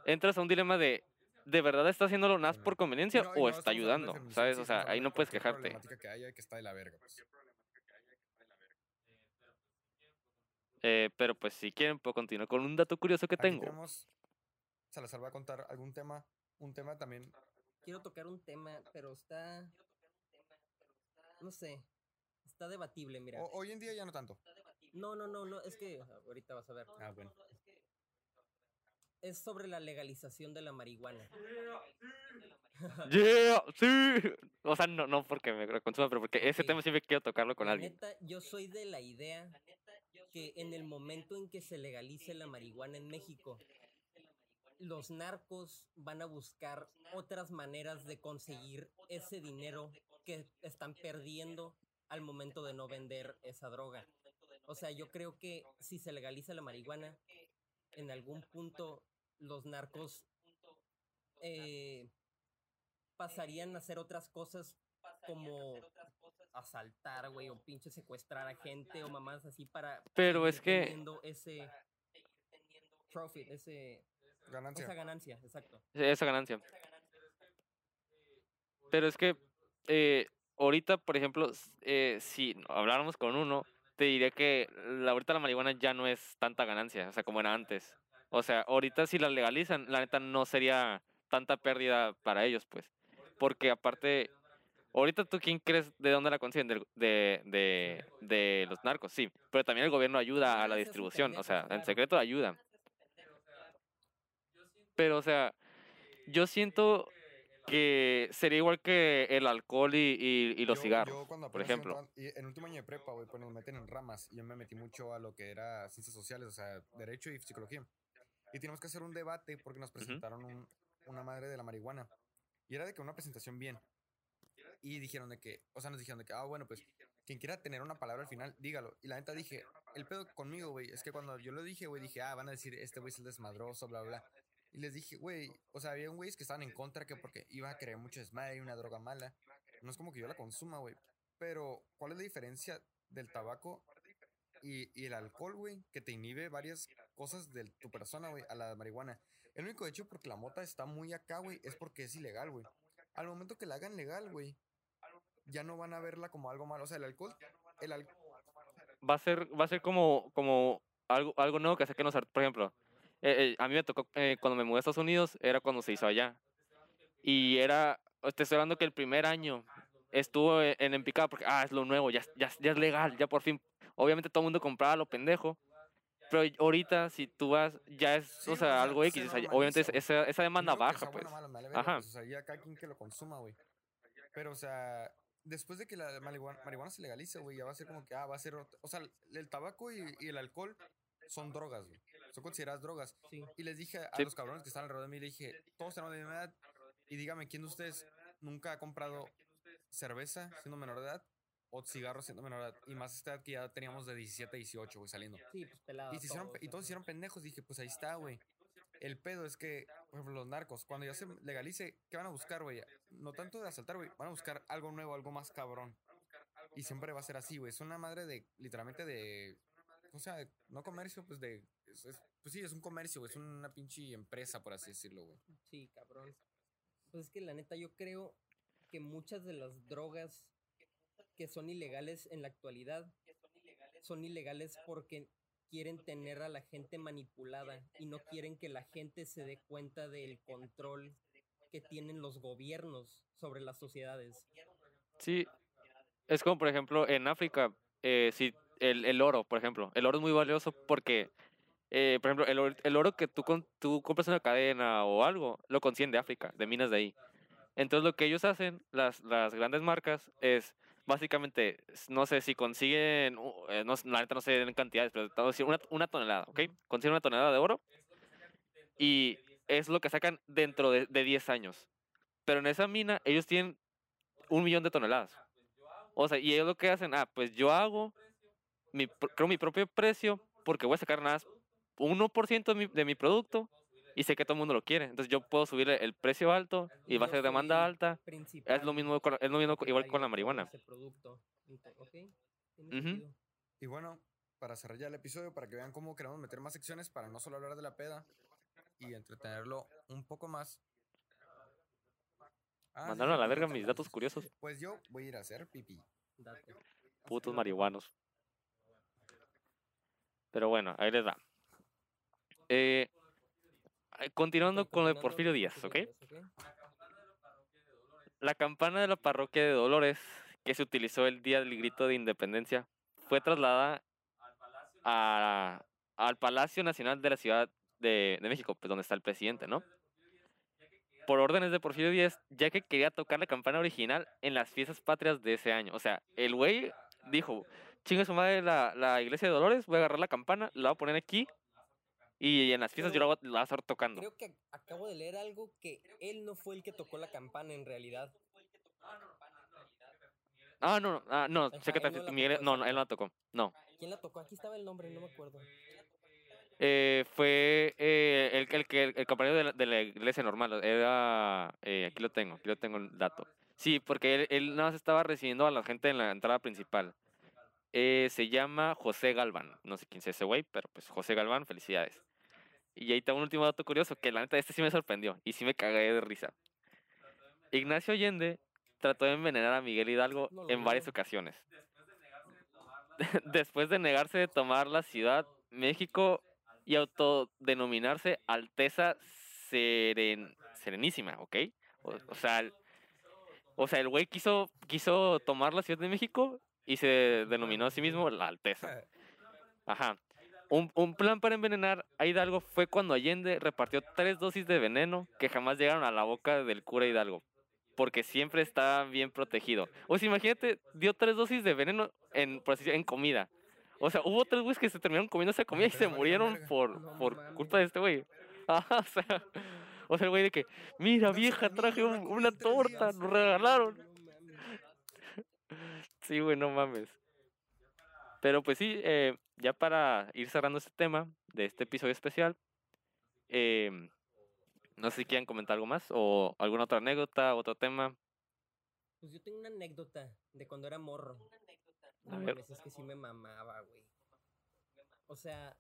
entras a un dilema de... ¿De verdad está haciéndolo Simón. por conveniencia no- o no está ayudando? ¿Sabes? O sea, ahí no de puedes cualquier quejarte. problemática que haya que está de la verga, pues. Eh, pero pues si quieren puedo continuar con un dato curioso que Aquí tengo. tenemos... Salazar va a contar algún tema, un tema también Quiero tocar un tema, pero está. No sé. Está debatible, mira. O- hoy en día ya no tanto. No, no, no, no. Es que ahorita vas a ver. Ah, bueno. Es sobre la legalización de la marihuana. ¡Yeah! ¡Sí! O sea, no, no porque me consuma, pero porque ese tema siempre quiero tocarlo con La alguien. neta, yo soy de la idea que en el momento en que se legalice la marihuana en México, los narcos van a buscar otras maneras de conseguir ese dinero que están perdiendo al momento de no vender esa droga. O sea, yo creo que si se legaliza la marihuana, en algún punto los narcos eh, pasarían a hacer otras cosas como asaltar, güey, o pinche secuestrar a gente o mamás así para Pero seguir es que- teniendo ese profit, ese Ganancia. esa ganancia, exacto. esa ganancia. Pero es que eh, ahorita, por ejemplo, eh, si habláramos con uno, te diría que la, ahorita la marihuana ya no es tanta ganancia, o sea, como era antes. O sea, ahorita si la legalizan, la neta no sería tanta pérdida para ellos, pues. Porque aparte, ahorita tú quién crees de dónde la consiguen, Del- de, de, de los narcos, sí. Pero también el gobierno ayuda a la distribución, o sea, en secreto ayuda. Pero, o sea, yo siento que sería igual que el alcohol y, y- y los Yo- cigarros, yo cuando por ejemplo. entrando- y en último año de prepa, güey, pues nos meten en ramas. Y yo me metí mucho a lo que era ciencias sociales, o sea, derecho y psicología. Y teníamos que hacer un debate porque nos presentaron un- una madre de la marihuana. Y era de que una presentación bien. Y dijeron de que, o sea, nos dijeron de que, ah, bueno, pues, quien quiera tener una palabra al final, dígalo. Y la neta dije, el pedo conmigo, güey, es que cuando yo lo dije, güey, dije, ah, van a decir, este güey es el desmadroso, bla, bla. Y les dije, güey, o sea, había un güeyes que estaban en contra que porque iba a creer mucho desmadre y una droga mala. No es como que yo la consuma, güey. Pero, ¿cuál es la diferencia del tabaco y, y el alcohol, güey? Que te inhibe varias cosas de tu persona, güey, a la marihuana. El único hecho porque la mota está muy acá, güey, es porque es ilegal, güey. Al momento que la hagan legal, güey, ya no van a verla como algo malo. O sea, el alcohol, el al- Va a ser, va a ser como, como algo, algo nuevo que saquen los art- Por ejemplo, eh, eh, a mí me tocó eh, cuando me mudé a Estados Unidos, era cuando se hizo allá. Y era, te estoy hablando que el primer año estuvo e- en, en picada porque, ah, es lo nuevo, ya, ya, ya es legal, ya por fin. Obviamente todo el mundo compraba lo pendejo. Pero ahorita, si tú vas, ya es, Sí, o sea, algo X. o sea, normaliza, obviamente es- esa, esa demanda baja, pues. Ajá. pues, o sea, ya cada quien que lo consuma, güey. Pero, o sea, después de que la marihuana, marihuana se legalice, güey, ya va a ser como que, ah, va a ser, o sea, el, el tabaco y, y el alcohol son drogas, güey. Son consideradas drogas. Sí. Y les dije a Sí. los cabrones que están alrededor de mí, le dije, todos tenemos la misma edad. Y dígame, ¿quién de ustedes nunca ha comprado cerveza siendo menor de edad? O cigarros siendo menor de edad. Y más esta edad que ya teníamos de 17 a 18, güey, saliendo. Sí, pues pelado. Y, se hicieron, pe- y todos hicieron pendejos. Dije, pues ahí está, güey. El pedo es que, por ejemplo, los narcos, cuando ya se legalice, ¿qué van a buscar, güey? No tanto de asaltar, güey. Van a buscar algo nuevo, algo más cabrón. Y siempre va a ser así, güey. Es una madre de, literalmente de, o sea, no comercio, pues de, es- es- pues sí, es un comercio, güey. Es una pinche empresa, por así decirlo, güey. Sí, cabrón. Pues es que la neta yo creo que muchas de las drogas que son ilegales en la actualidad son ilegales porque quieren tener a la gente manipulada y no quieren que la gente se dé cuenta del control que tienen los gobiernos sobre las sociedades. Sí, es como por ejemplo en África, eh, si el, el oro, por ejemplo, el oro es muy valioso porque, eh, por ejemplo, el, el oro que tú, con- tú compras en una cadena o algo, lo consiguen de África, de minas de ahí. Entonces lo que ellos hacen, las, las grandes marcas, es básicamente, no sé si consiguen, eh, no, la neta no sé en cantidades, pero decir una, una tonelada, ¿ok? Consiguen una tonelada de oro y es lo que sacan dentro de, de 10 años. Pero en esa mina ellos tienen un millón de toneladas. O sea, y ellos lo que hacen, ah, pues yo hago, mi, creo mi propio precio, porque voy a sacar nada 1% de mi, de mi producto y sé que todo el mundo lo quiere. Entonces yo puedo subir el precio alto y va a ser demanda alta. principal Es lo mismo, con- es lo mismo igual con la marihuana. Y bueno, para cerrar ya el episodio, para que vean cómo queremos meter más secciones, para no solo hablar de la peda y entretenerlo un poco más. Ah, sí, Mandaron a la verga mis datos curiosos. Pues yo voy a ir a hacer pipí. Date. Putos marihuanos. Pero bueno, ahí les va. Eh, continuando con lo de Porfirio Díaz, ¿ok? La campana de la parroquia de Dolores, que se utilizó el día del grito de independencia, fue trasladada a- al Palacio Nacional de la Ciudad de, de México, pues donde está el presidente, ¿no? Por órdenes de Porfirio Díaz, ya que quería tocar la campana original en las fiestas patrias de ese año. O sea, el güey dijo, chinga su madre la, la iglesia de Dolores, voy a agarrar la campana, la voy a poner aquí y en las fiestas yo la voy a, estar tocando. Creo que acabo de leer algo que él no fue el que tocó la campana en realidad. Ah, no, no, ah, no, Ajá, sé que no te- la Miguel, tocó, no, no, él no la tocó. No. ¿Quién la tocó? Aquí estaba el nombre, no me acuerdo. Eh, fue eh, el, el que el, compañero de la, de la iglesia normal. Era. eh, aquí lo tengo, aquí lo tengo el dato. Sí, porque él, él nada más estaba recibiendo a la gente en la entrada principal. Eh, se llama José Galván. No sé quién es ese güey, pero pues José Galván, felicidades. Y ahí está un último dato curioso, que la neta este sí me sorprendió y sí me cagué de risa. Ignacio Allende trató de envenenar a Miguel Hidalgo No en varias ocasiones. Después de negarse de tomar la ciudad, México y autodenominarse Alteza Seren, Serenísima, ¿ok? O, o sea, el- o sea, el güey quiso, quiso tomar la Ciudad de México y se denominó a sí mismo la Alteza. Ajá. Un, un plan para envenenar a Hidalgo fue cuando Allende repartió tres dosis de veneno que jamás llegaron a la boca del cura Hidalgo, porque siempre estaba bien protegido. O sea, imagínate, dio tres dosis de veneno en, por así decir, en comida. O sea, hubo tres güeyes que se terminaron comiendo esa comida y se murieron por, por culpa de este güey. Ajá, o sea, o sea, el güey de que, mira vieja, traje un- una en tres torta, días". nos regalaron. Sí, güey, no mames. Pero pues sí, eh, ya para ir cerrando este tema de este episodio especial, em, no sé si quieren comentar algo más o alguna otra anécdota, otro tema. Pues yo tengo una anécdota de cuando era morro. A No ver. mames, es que sí me mamaba, güey. O sea,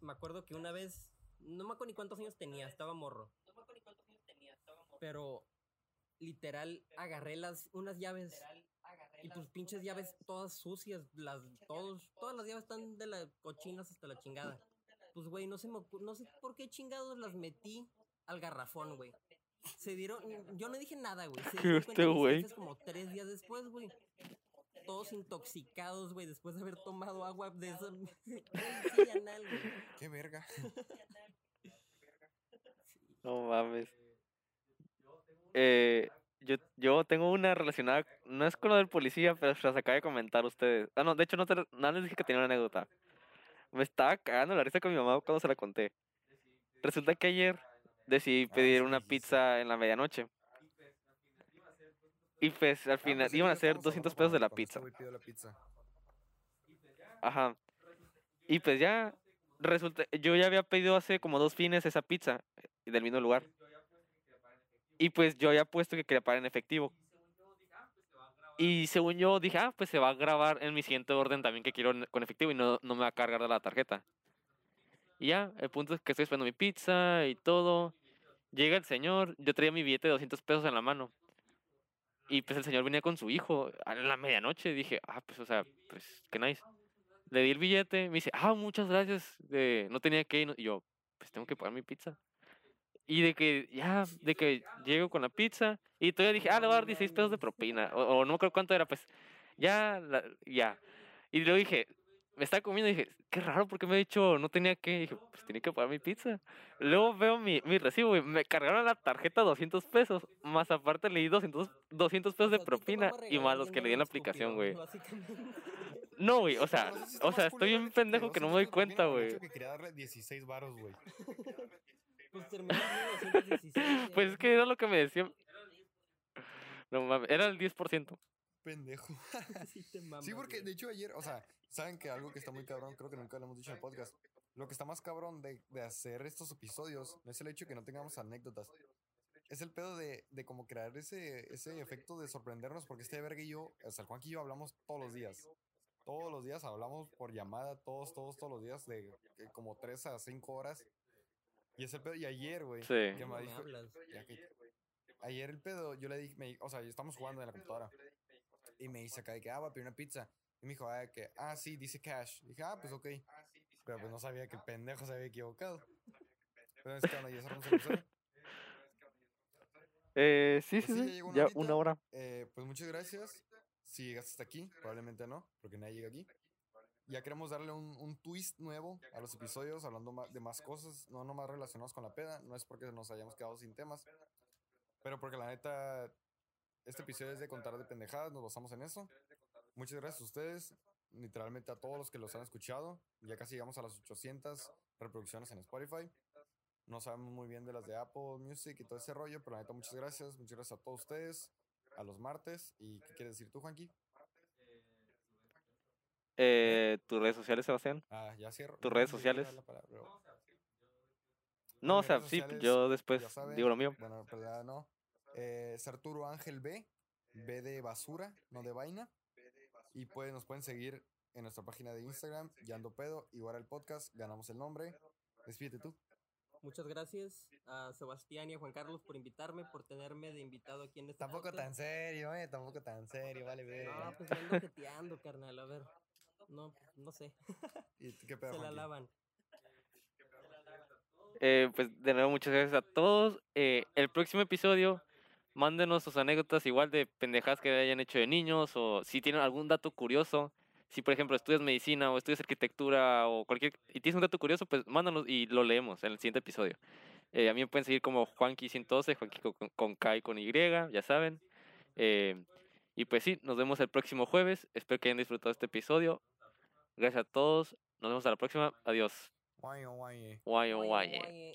me acuerdo que una vez, no me acuerdo ni cuántos años tenía, estaba morro. Pero literal agarré las unas llaves y pues pinches llaves todas sucias, las todos todas las llaves están de las cochinas hasta la chingada. Pues güey, no se me no sé por qué chingados las metí al garrafón, güey. Se dieron yo no dije nada, güey. Se ¿Qué dieron este cuenta mis güey? como tres días después, güey. Todos intoxicados, güey, después de haber tomado agua de esa. Qué verga. No mames. Eh, yo, yo tengo una relacionada, no es con lo del policía, pero se las acaba de comentar ustedes. Ah, no, de hecho no, te, no les dije que tenía una anécdota. Me estaba cagando la risa con mi mamá cuando se la conté. Resulta que ayer decidí Ah, pedir una pizza en la medianoche. Y pues al Ah, final pues sí, iban a ser estábamos 200 hablando pesos de la este pizza. pidió la pizza. Ajá. Y pues ya, resulta, yo ya había pedido hace como dos fines esa pizza eh, del mismo lugar. Y pues yo había puesto que quería pagar en efectivo. Y según yo dije, ah, pues se va a grabar en mi siguiente orden también que quiero con efectivo y no, no me va a cargar de la tarjeta. Y ya, el punto es que estoy esperando mi pizza y todo. Llega el señor, yo traía mi billete de 200 pesos en la mano. Y pues el señor venía con su hijo a la medianoche. Dije, ah, pues o sea, pues qué nice. Le di el billete, me dice, ah, muchas gracias, eh, no tenía que ir. Y yo, pues tengo que pagar mi pizza. Y de que, ya, de que llego con la pizza, y todavía dije, ah, le voy a dar 16 pesos de propina, o, o no me acuerdo cuánto era, pues, ya, la- ya. Y luego dije, me estaba comiendo y dije, qué raro, porque me ha dicho, no tenía que, y dije, pues tenía que pagar mi pizza. Luego veo mi, mi recibo, y me cargaron la tarjeta 200 pesos, más aparte le di 200, 200 pesos de propina, y más los que le di en la aplicación, güey. No, güey, o sea, está o sea, estoy bien de- pendejo de que no me 200 doy cuenta, güey. que quería darle 16 varos, güey. Pues terminó en 216. Pues es que era lo que me decían. No mames, era el 10%. Pendejo. sí, te mamas, Sí, porque de hecho ayer, o sea, saben que algo que está muy cabrón, creo que nunca lo hemos dicho en el podcast. Lo que está más cabrón de, de hacer estos episodios no es el hecho de que no tengamos anécdotas. Es el pedo de, de como crear ese, ese efecto de sorprendernos, porque este verga y yo, o sea, el Juan y yo hablamos todos los días. Todos los días hablamos por llamada, todos, todos, todos los días, de eh, como 3 a 5 horas. Y es el pedo, y ayer, güey, Sí. que ¿Cómo me dijo, ya que- Ayer el pedo, yo le dije, me, o sea, estamos jugando en la computadora. Y me dice acá de que, ah, va a pedir una pizza. Y me dijo, ah, que, ah, sí, dice cash. dije, ah, pues ok. Pero pues no sabía que el pendejo se había equivocado. Pero es que cuando ya cerramos el. Eh, sí, Pues sí, sí, ya sí. Ya horita. una hora. Eh, pues muchas gracias. Si llegaste hasta aquí, probablemente no, porque nadie llega aquí. Ya queremos darle un, un twist nuevo a los episodios, hablando de más cosas, no nomás relacionados con la peda. No es porque nos hayamos quedado sin temas, pero porque la neta, este episodio es de contar de pendejadas, nos basamos en eso. Muchas gracias a ustedes, literalmente a todos los que los han escuchado. Ya casi llegamos a las 800 reproducciones en Spotify. No sabemos muy bien de las de Apple Music y todo ese rollo, pero la neta, muchas gracias. Muchas gracias a todos ustedes. a los martes. ¿Y qué quieres decir tú, Juanqui? Eh, ¿Tus redes sociales, Sebastián? Ah, ya cierro. ¿Tus No, redes sociales? No, o sea, sí, sociales, yo después saben, digo lo mío. Bueno, ya no. Eh, es Arturo Ángel B. B de basura, no de vaina. Y pues nos pueden seguir en nuestra página de Instagram, Yando Pedo, igual el podcast, ganamos el nombre. Despídete tú. Muchas gracias a Sebastián y a Juan Carlos por invitarme, por tenerme de invitado aquí en este Tampoco podcast. tan serio, eh, tampoco tan serio, vale, No, pues me ando jeteando, carnal, a ver. No, no sé, ¿Y qué pedo, se la lavan. Eh, pues de nuevo, muchas gracias a todos. Eh, el próximo episodio, mándenos sus anécdotas igual de pendejadas que hayan hecho de niños o si tienen algún dato curioso. Si, por ejemplo, estudias medicina o estudias arquitectura o cualquier... y tienes un dato curioso, pues mándanos y lo leemos en el siguiente episodio. Eh, a mí me pueden seguir como Juanqui112, Juanqui con, con K y con Y, ya saben. Eh, y pues sí, nos vemos el próximo jueves. Espero que hayan disfrutado este episodio. Gracias a todos. Nos vemos a la próxima. Adiós. Guay, guay. Guayo, guaye.